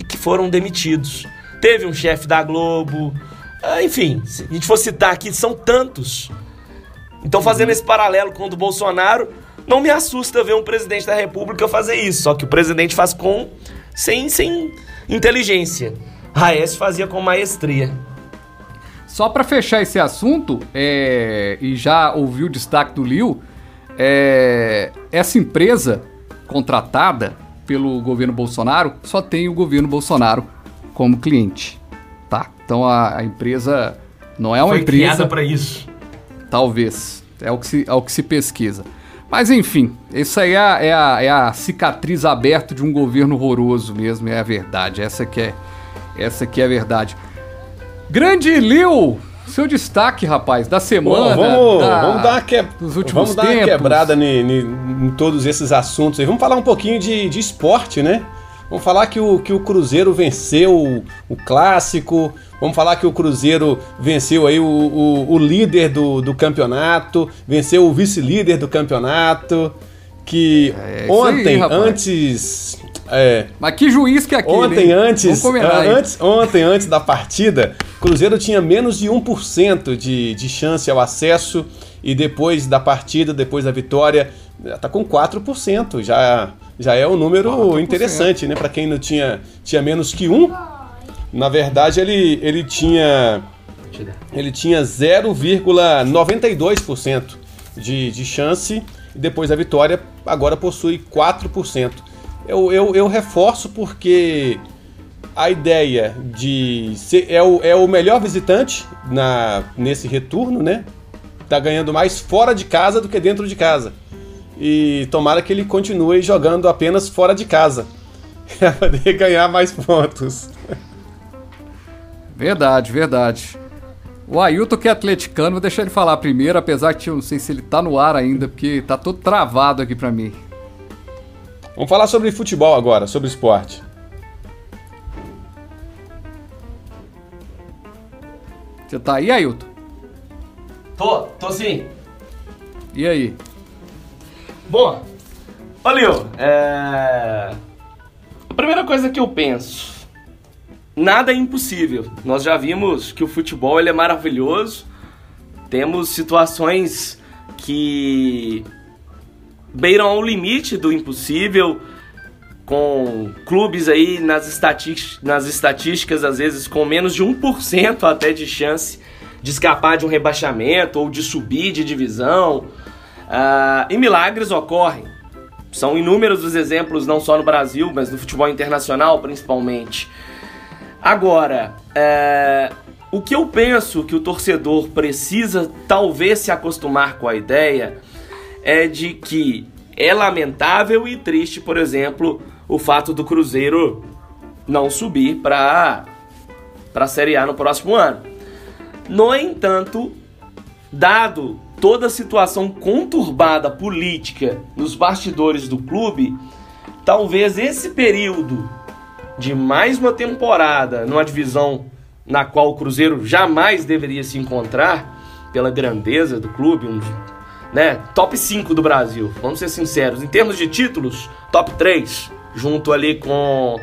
e que foram demitidos. Teve um chefe da Globo, ah, enfim, se a gente for citar aqui, são tantos. Então, fazendo esse paralelo com o do Bolsonaro, não me assusta ver um presidente da República fazer isso. Só que o presidente faz com sem, sem inteligência. Raes fazia com maestria. Só para fechar esse assunto, é, e já ouviu o destaque do Liu, é, essa empresa contratada pelo governo Bolsonaro, só tem o governo Bolsonaro como cliente, tá? Então a, a empresa não é uma Foi empresa criada para isso. Talvez, é o que se, é o que se pesquisa. Mas enfim, isso aí é a, é, a, é a cicatriz aberta de um governo horroroso mesmo, é a verdade. Essa que é, essa que é a verdade. Grande Lil, seu destaque, rapaz, da semana. vamos, da, vamos dar, uma, que... vamos dar uma quebrada em todos esses assuntos aí. Vamos falar um pouquinho de, de esporte, né? Vamos falar que o, que o Cruzeiro venceu o, o clássico. Vamos falar que o Cruzeiro venceu aí o, o, o líder do, do campeonato, venceu o vice-líder do campeonato. Que é, ontem, aí, antes é. Mas que juiz que é aquele? Ontem, antes, antes, ontem, antes da partida, Cruzeiro tinha menos de 1% de, de chance ao acesso e depois da partida, depois da vitória, tá com 4%. Já, já é um número 4%. interessante, né? Para quem não tinha, tinha menos que 1. Na verdade, ele, ele tinha ele tinha 0,92% de, de chance e depois da vitória agora possui 4% eu, eu, eu reforço porque a ideia de ser é o, é o melhor visitante na nesse retorno, né? Tá ganhando mais fora de casa do que dentro de casa. E tomara que ele continue jogando apenas fora de casa. para poder ganhar mais pontos. Verdade, verdade. O Ailton que é atleticano, vou deixar ele falar primeiro, apesar que eu não sei se ele tá no ar ainda, porque tá todo travado aqui para mim. Vamos falar sobre futebol agora, sobre esporte. Você tá aí, Ailton? Tô, tô sim. E aí? Bom, olha, é... a primeira coisa que eu penso, nada é impossível. Nós já vimos que o futebol ele é maravilhoso. Temos situações que beiram ao limite do impossível, com clubes aí nas, estatísticas, nas estatísticas, às vezes com menos de 1% até de chance de escapar de um rebaixamento ou de subir de divisão. Uh, e milagres ocorrem. São inúmeros os exemplos, não só no Brasil, mas no futebol internacional principalmente. Agora, uh, o que eu penso que o torcedor precisa talvez se acostumar com a ideia é de que é lamentável e triste, por exemplo, o fato do Cruzeiro não subir para para a Série A no próximo ano. No entanto, dado toda a situação conturbada política nos bastidores do clube, talvez esse período de mais uma temporada numa divisão na qual o Cruzeiro jamais deveria se encontrar, pela grandeza do clube, um, né, top 5 do Brasil, vamos ser sinceros. Em termos de títulos, top 3, junto ali com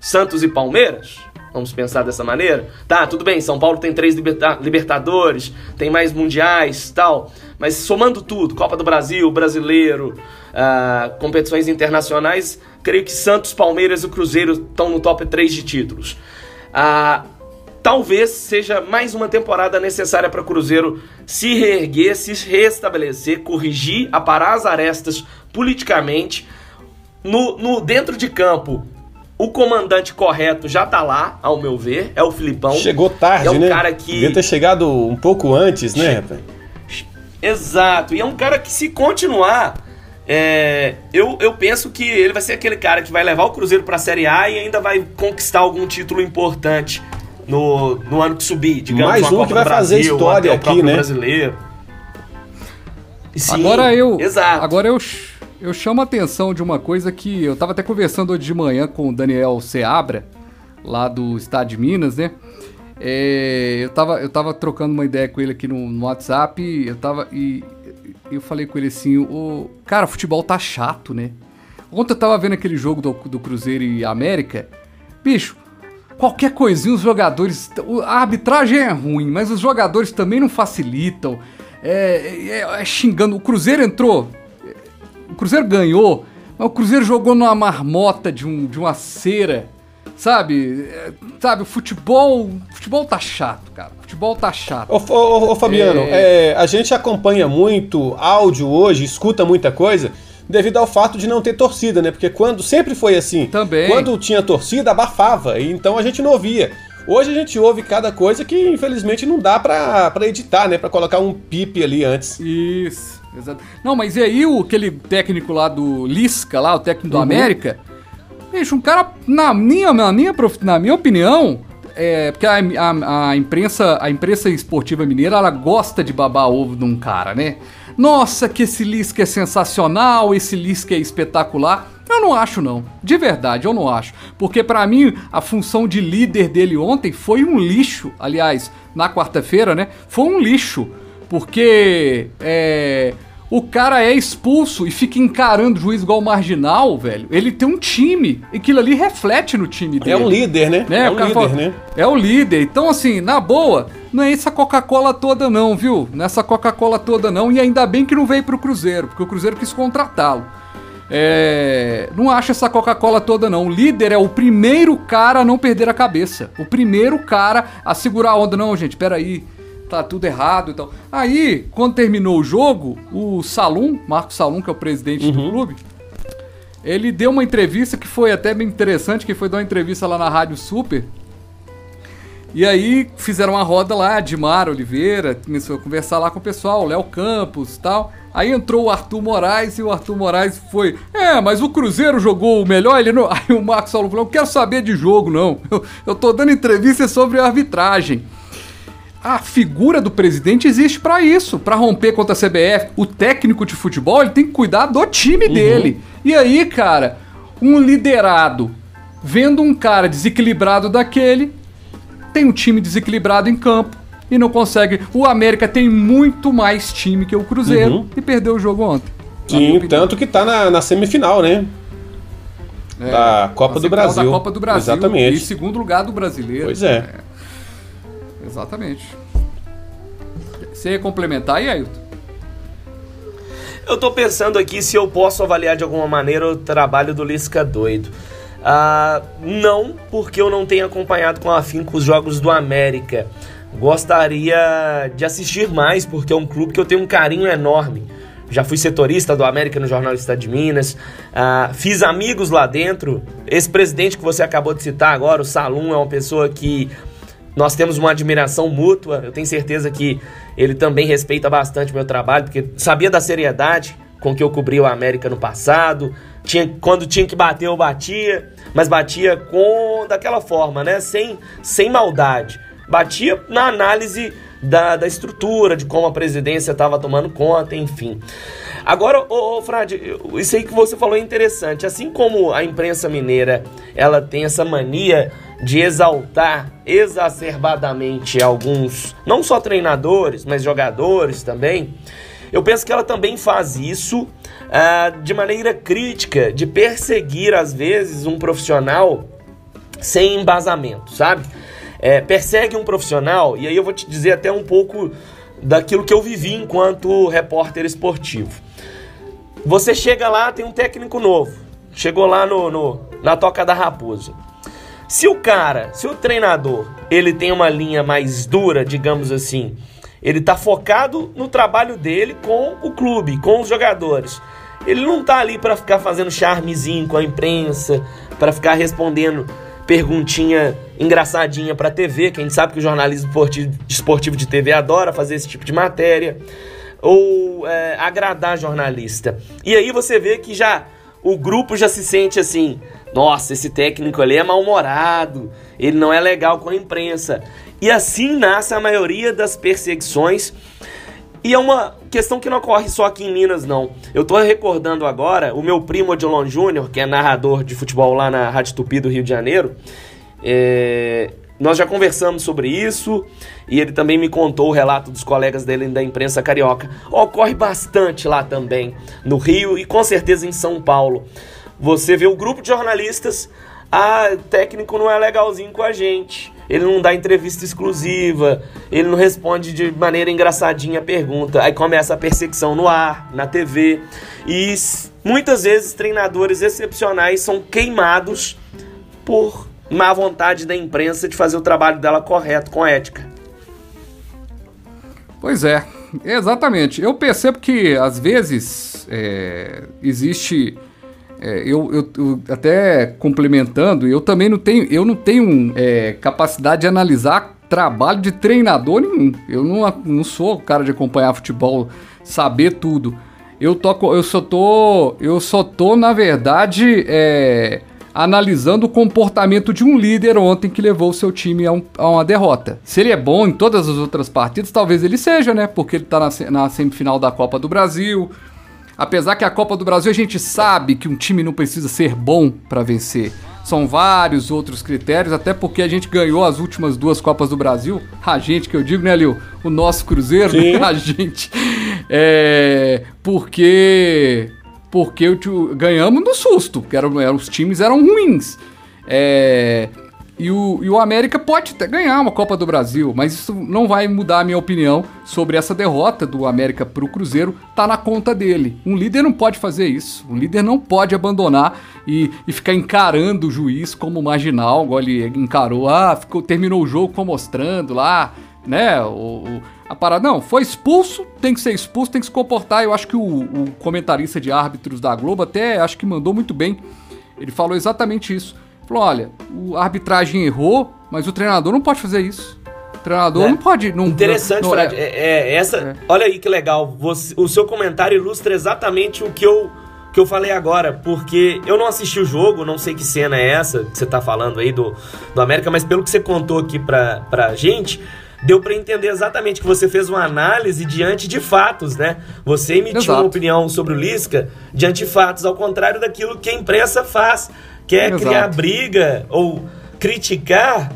Santos e Palmeiras. Vamos pensar dessa maneira? Tá, tudo bem, São Paulo tem três liberta Libertadores, tem mais mundiais tal. Mas somando tudo, Copa do Brasil, Brasileiro, uh, competições internacionais, creio que Santos, Palmeiras e Cruzeiro estão no top 3 de títulos. Uh, talvez seja mais uma temporada necessária para o Cruzeiro se reerguer, se restabelecer, corrigir, aparar as arestas politicamente. No, no dentro de campo, o comandante correto já tá lá, ao meu ver, é o Filipão. Chegou tarde, é um né? cara que devia ter chegado um pouco antes, né, rapaz? Exato. E é um cara que se continuar, é, eu, eu penso que ele vai ser aquele cara que vai levar o Cruzeiro para a Série A e ainda vai conquistar algum título importante no, no ano que subir, digamos, Mais um que vai Brasil, fazer história aqui, né? Brasileiro. Sim, agora eu, exato. agora eu, eu chamo a atenção de uma coisa que eu estava até conversando hoje de manhã com o Daniel Seabra, lá do Estado de Minas, né? É, eu, tava, eu tava trocando uma ideia com ele aqui no, no WhatsApp, eu tava e eu falei com ele assim, o cara, futebol tá chato, né? Ontem eu tava vendo aquele jogo do, do Cruzeiro e América, bicho, qualquer coisinha os jogadores. A arbitragem é ruim, mas os jogadores também não facilitam. É, é, é, xingando. O Cruzeiro entrou. O Cruzeiro ganhou, mas o Cruzeiro jogou numa marmota de, um, de uma cera. Sabe? É, sabe, o futebol. Futebol tá chato, cara. Futebol tá chato. Ô, ô, ô Fabiano, é. É, a gente acompanha muito áudio hoje, escuta muita coisa devido ao fato de não ter torcida, né? Porque quando sempre foi assim. Também. Quando tinha torcida, abafava, e então a gente não ouvia. Hoje a gente ouve cada coisa que infelizmente não dá pra, pra editar, né? Pra colocar um pipe ali antes. Isso, exato. Não, mas e aí o, aquele técnico lá do Lisca, lá, o técnico do uhum. América? Bicho, um cara, na minha, na minha, na minha opinião, é, porque a, a, a, imprensa, a imprensa esportiva mineira, ela gosta de babar ovo de um cara, né? Nossa, que esse Lisca é sensacional, esse Lisca é espetacular. Eu não acho não, de verdade, eu não acho. Porque para mim a função de líder dele ontem foi um lixo. Aliás, na quarta-feira, né? Foi um lixo, porque é, o cara é expulso e fica encarando o juiz igual marginal, velho. Ele tem um time. E aquilo ali reflete no time dele. É um líder, né? né? É um líder, fala, né? É o líder. Então, assim, na boa, não é essa Coca-Cola toda, não, viu? Nessa Coca-Cola toda, não. E ainda bem que não veio pro Cruzeiro, porque o Cruzeiro quis contratá-lo. É... Não acho essa Coca-Cola toda, não. O líder é o primeiro cara a não perder a cabeça. O primeiro cara a segurar a onda. Não, gente, peraí. aí tá tudo errado e tal. Aí, quando terminou o jogo, o Salum, Marcos Salum, que é o presidente uhum. do clube, ele deu uma entrevista que foi até bem interessante, que foi dar uma entrevista lá na Rádio Super. E aí fizeram uma roda lá, Dimar Oliveira, começou a conversar lá com o pessoal, Léo Campos e tal. Aí entrou o Arthur Moraes e o Arthur Moraes foi. É, mas o Cruzeiro jogou o melhor, ele não. Aí o Marcos Saulo falou: não quero saber de jogo, não. Eu, eu tô dando entrevista sobre arbitragem a figura do presidente existe para isso, para romper contra a CBF. O técnico de futebol, ele tem que cuidar do time uhum. dele. E aí, cara, um liderado vendo um cara desequilibrado daquele, tem um time desequilibrado em campo e não consegue. O América tem muito mais time que o Cruzeiro uhum. e perdeu o jogo ontem. Sim, tanto que tá na, na semifinal, né? É, da Copa do Brasil. Da Copa do Brasil. Exatamente. E segundo lugar do brasileiro. Pois é. é. Exatamente. Você ia complementar aí, Ailton? Eu tô pensando aqui se eu posso avaliar de alguma maneira o trabalho do Lisca doido. Ah, não, porque eu não tenho acompanhado com afinco os jogos do América. Gostaria de assistir mais, porque é um clube que eu tenho um carinho enorme. Já fui setorista do América no Jornal Estado de Minas. Ah, fiz amigos lá dentro. Esse presidente que você acabou de citar agora, o Salum, é uma pessoa que nós temos uma admiração mútua. Eu tenho certeza que ele também respeita bastante meu trabalho, porque sabia da seriedade com que eu cobri o América no passado. Tinha, quando tinha que bater, eu batia, mas batia com daquela forma, né? Sem, sem maldade. Batia na análise da, da estrutura, de como a presidência estava tomando conta, enfim. Agora, ô, ô Frade, isso aí que você falou é interessante. Assim como a imprensa mineira ela tem essa mania de exaltar exacerbadamente alguns, não só treinadores, mas jogadores também, eu penso que ela também faz isso uh, de maneira crítica, de perseguir às vezes um profissional sem embasamento, sabe? É, persegue um profissional, e aí eu vou te dizer até um pouco daquilo que eu vivi enquanto repórter esportivo. Você chega lá, tem um técnico novo. Chegou lá no, no, na Toca da Raposa. Se o cara, se o treinador, ele tem uma linha mais dura, digamos assim, ele tá focado no trabalho dele com o clube, com os jogadores. Ele não tá ali para ficar fazendo charmezinho com a imprensa, para ficar respondendo perguntinha engraçadinha para TV, que a gente sabe que o jornalismo esportivo de TV adora fazer esse tipo de matéria ou é, agradar jornalista. E aí você vê que já o grupo já se sente assim: nossa, esse técnico ali é mal-humorado, ele não é legal com a imprensa. E assim nasce a maioria das perseguições. E é uma questão que não ocorre só aqui em Minas, não. Eu tô recordando agora o meu primo Odilon Júnior, que é narrador de futebol lá na Rádio Tupi do Rio de Janeiro. É, nós já conversamos sobre isso e ele também me contou o relato dos colegas dele da imprensa carioca. Ocorre bastante lá também, no Rio e com certeza em São Paulo. Você vê o grupo de jornalistas, ah, o técnico não é legalzinho com a gente. Ele não dá entrevista exclusiva, ele não responde de maneira engraçadinha a pergunta. Aí começa a perseguição no ar, na TV. E muitas vezes treinadores excepcionais são queimados por má vontade da imprensa de fazer o trabalho dela correto, com ética. Pois é, exatamente. Eu percebo que às vezes é, existe. É, eu, eu, eu, até complementando, eu também não tenho, eu não tenho é, capacidade de analisar trabalho de treinador nenhum. Eu não, não sou o cara de acompanhar futebol, saber tudo. Eu, eu só tô. Eu só tô, na verdade, é, analisando o comportamento de um líder ontem que levou o seu time a, um, a, uma derrota. Se ele é bom em todas as outras partidas, talvez ele seja, né? Porque ele tá na, na semifinal da Copa do Brasil. Apesar que a Copa do Brasil a gente sabe que um time não precisa ser bom para vencer. São vários outros critérios, até porque a gente ganhou as últimas duas Copas do Brasil. A gente, que eu digo, né, Lil? O nosso Cruzeiro, né? a gente. É. Porque porque ganhamos no susto, porque eram, eram, os times eram ruins. É, e, o, e o América pode até ganhar uma Copa do Brasil, mas isso não vai mudar a minha opinião sobre essa derrota do América para o Cruzeiro, tá na conta dele. Um líder não pode fazer isso, um líder não pode abandonar e, e ficar encarando o juiz como marginal, igual ele encarou, ah, ficou, terminou o jogo mostrando lá, né, o, a parada. Não, foi expulso, tem que ser expulso, tem que se comportar. Eu acho que o, o comentarista de árbitros da Globo até acho que mandou muito bem. Ele falou exatamente isso. Falou: olha, a arbitragem errou, mas o treinador não pode fazer isso. O treinador é. não pode. Não, Interessante, não, Fred. É, é, essa, é. Olha aí que legal. Você, o seu comentário ilustra exatamente o que eu, que eu falei agora. Porque eu não assisti o jogo, não sei que cena é essa que você tá falando aí do, do América, mas pelo que você contou aqui pra, pra gente deu para entender exatamente que você fez uma análise diante de fatos, né? Você emitiu Exato. uma opinião sobre o Lisca diante de fatos, ao contrário daquilo que a imprensa faz, que é Exato. criar briga ou criticar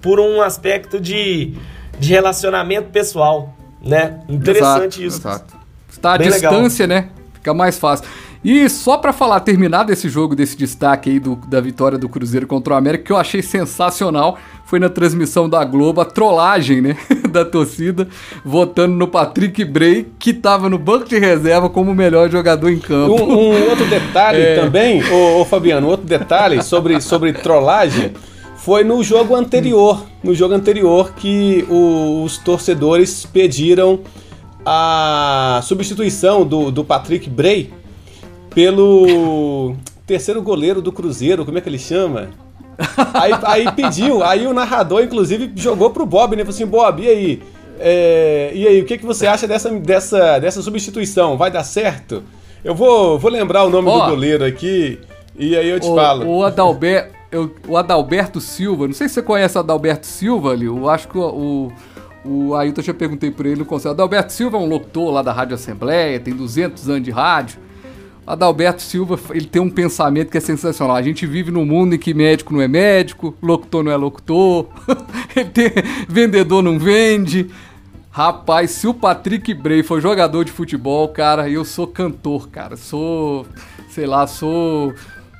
por um aspecto de, de relacionamento pessoal, né? Interessante Exato. isso. Exato. Está à Bem distância, legal. né? Fica mais fácil. E só para falar, terminar desse jogo, desse destaque aí do, da vitória do Cruzeiro contra o América, que eu achei sensacional, foi na transmissão da Globo, a trollagem, né, da torcida, votando no Patrick Bray, que tava no banco de reserva como o melhor jogador em campo. Um, um outro detalhe é... também, ô, ô, Fabiano, outro detalhe sobre, sobre trollagem, foi no jogo anterior, no jogo anterior que o, os torcedores pediram a substituição do, do Patrick Bray pelo terceiro goleiro do Cruzeiro, como é que ele chama? Aí, aí pediu, aí o narrador, inclusive, jogou pro Bob, né? Falou assim, Bob, e aí? É, e aí, o que, que você acha dessa, dessa, dessa substituição? Vai dar certo? Eu vou, vou lembrar o nome do goleiro aqui e aí eu te o, falo. O Adalberto, eu, o Adalberto Silva, não sei se você conhece o Adalberto Silva ali, eu acho que o, o, o Ailton já perguntei por ele no conselho. Adalberto Silva é um locutor lá da Rádio Assembleia, tem 200 anos de rádio. Adalberto Silva, ele tem um pensamento que é sensacional. A gente vive num mundo em que médico não é médico, locutor não é locutor, tem, vendedor não vende. Rapaz, se o Patrick Bray for jogador de futebol, cara, eu sou cantor, cara. Sou, sei lá, sou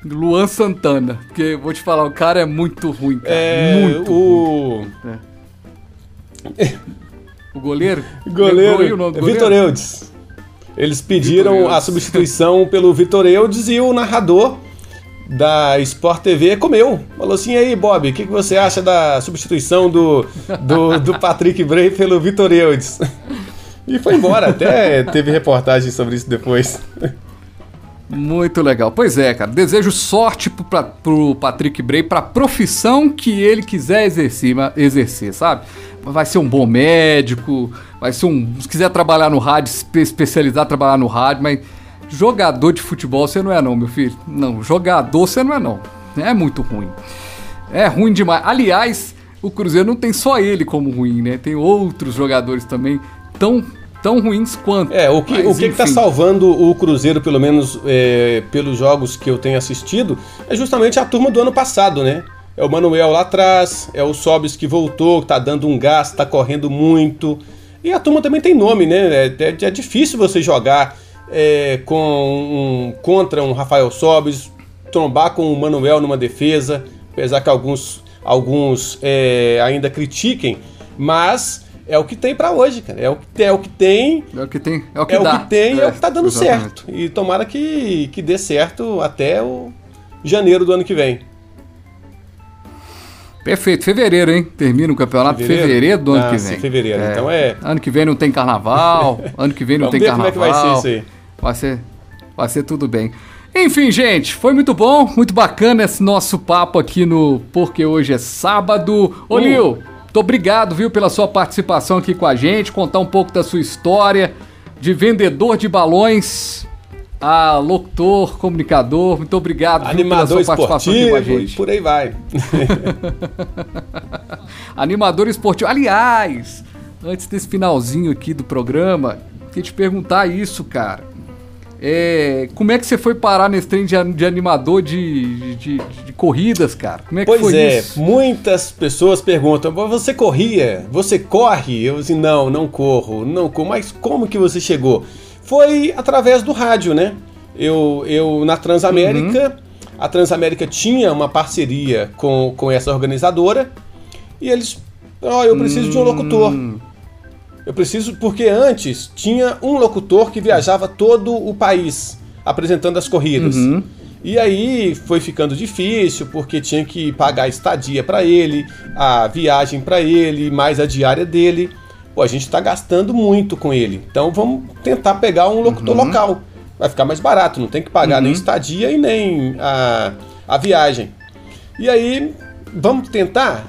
Luan Santana. Porque vou te falar, o cara é muito ruim, cara. É, muito o... ruim. É. O goleiro? Goleiro. O goleiro? Vitor Eudes. Eles pediram a substituição pelo Vitor Eudes e o narrador da Sport TV comeu. Falou assim: aí, Bob, o que, que você acha da substituição do, do, do Patrick Bray pelo Vitor Eudes? E foi embora, até teve reportagem sobre isso depois. Muito legal. Pois é, cara. Desejo sorte pro, pra, pro Patrick Bray pra profissão que ele quiser exercer, exercer, sabe? Vai ser um bom médico, vai ser um. Se quiser trabalhar no rádio, se especializar, trabalhar no rádio, mas jogador de futebol você não é, não, meu filho. Não, jogador você não é, não. É muito ruim. É ruim demais. Aliás, o Cruzeiro não tem só ele como ruim, né? Tem outros jogadores também tão tão ruins quanto. É, o que, Mas, o que está salvando o Cruzeiro, pelo menos é, pelos jogos que eu tenho assistido, é justamente a turma do ano passado, né? É o Manuel lá atrás, é o Sobis que voltou, que tá dando um gás, tá correndo muito. E a turma também tem nome, né? É, é, é difícil você jogar é, com um, contra um Rafael Sobis, trombar com o Manuel numa defesa, apesar que alguns, alguns é, ainda critiquem, mas é o que tem para hoje, cara. É o que tem, é o que tem. É o que tem, é o que é dá. O que tem, é, é o que tá dando exatamente. certo. E tomara que, que dê certo até o janeiro do ano que vem. Perfeito, fevereiro, hein? Termina o campeonato fevereiro, fevereiro do ano ah, que vem. Sim, fevereiro, é. então é. Ano que vem não tem carnaval, ano que vem não tem carnaval. Como é que vai ser isso aí? Vai ser, vai ser tudo bem. Enfim, gente, foi muito bom, muito bacana esse nosso papo aqui no Porque Hoje é Sábado. Ô, uh. Lil, muito obrigado, viu, pela sua participação aqui com a gente, contar um pouco da sua história de vendedor de balões a locutor, comunicador. Muito obrigado Animador viu, pela sua participação aqui com a gente. por aí vai. Animador esportivo. Aliás, antes desse finalzinho aqui do programa, queria te perguntar isso, cara. É, como é que você foi parar nesse trem de, de animador de, de, de, corridas, cara? Como é que pois foi é, isso? muitas pessoas perguntam: você corria? Você corre? Eu disse: não, não corro, não corro. Mas como que você chegou? Foi através do rádio, né? Eu, eu na Transamérica, uhum. a Transamérica tinha uma parceria com, com essa organizadora e eles, ó, oh, eu preciso de um locutor. Hum. Eu preciso, porque antes tinha um locutor que viajava todo o país apresentando as corridas. Uhum. E aí foi ficando difícil porque tinha que pagar a estadia para ele, a viagem para ele, mais a diária dele. Pô, a gente está gastando muito com ele. Então vamos tentar pegar um locutor uhum. local. Vai ficar mais barato, não tem que pagar uhum. nem estadia e nem a, a viagem. E aí, vamos tentar?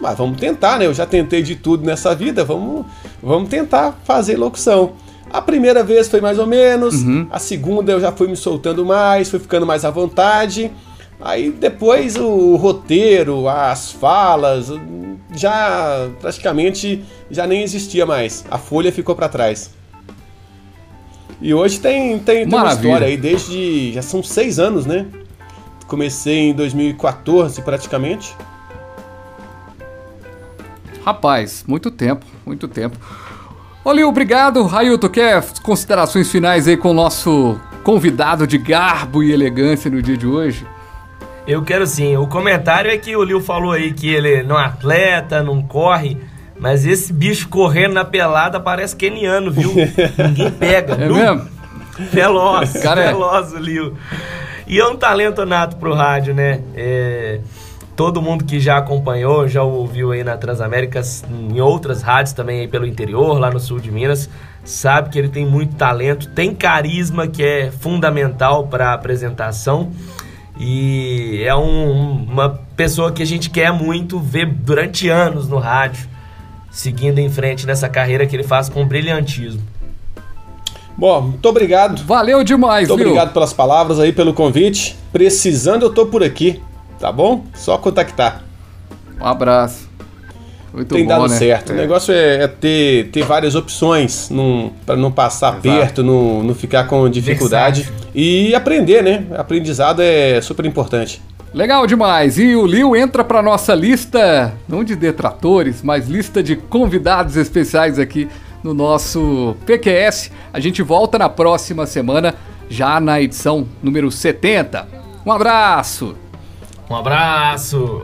Mas vamos tentar, né? Eu já tentei de tudo nessa vida, vamos, vamos tentar fazer locução. A primeira vez foi mais ou menos, uhum. a segunda eu já fui me soltando mais, fui ficando mais à vontade. Aí depois o roteiro, as falas, já praticamente já nem existia mais. A folha ficou para trás. E hoje tem, tem, tem uma história aí, desde. Já são seis anos, né? Comecei em 2014 praticamente. Rapaz, muito tempo, muito tempo. Olha, obrigado. Railton, quer considerações finais aí com o nosso convidado de garbo e elegância no dia de hoje? Eu quero sim. O comentário é que o Lil falou aí que ele não é atleta, não corre, mas esse bicho correndo na pelada parece keniano, viu? Ninguém pega. É mesmo? Veloz, Cara, é. veloz o Lil. E é um talento nato pro rádio, né? É todo mundo que já acompanhou, já ouviu aí na Transaméricas, em outras rádios também aí pelo interior, lá no sul de Minas, sabe que ele tem muito talento, tem carisma que é fundamental para a apresentação E é um, uma pessoa que a gente quer muito ver durante anos no rádio, seguindo em frente nessa carreira que ele faz com brilhantismo. Bom, muito obrigado. Valeu demais, Muito viu? obrigado pelas palavras aí, pelo convite. Precisando, eu tô por aqui, tá bom? Só contactar. Um abraço. Muito Tem bom, dado né? certo. É. O negócio é, é, ter, ter várias opções para não passar Exato. perto, não, não ficar com dificuldade. Versátil. E aprender, né? Aprendizado é super importante. Legal demais. E o Liu entra para nossa lista, não de detratores, mas lista de convidados especiais aqui no nosso PQS. A gente volta na próxima semana, já na edição número 70. Um abraço. Um abraço.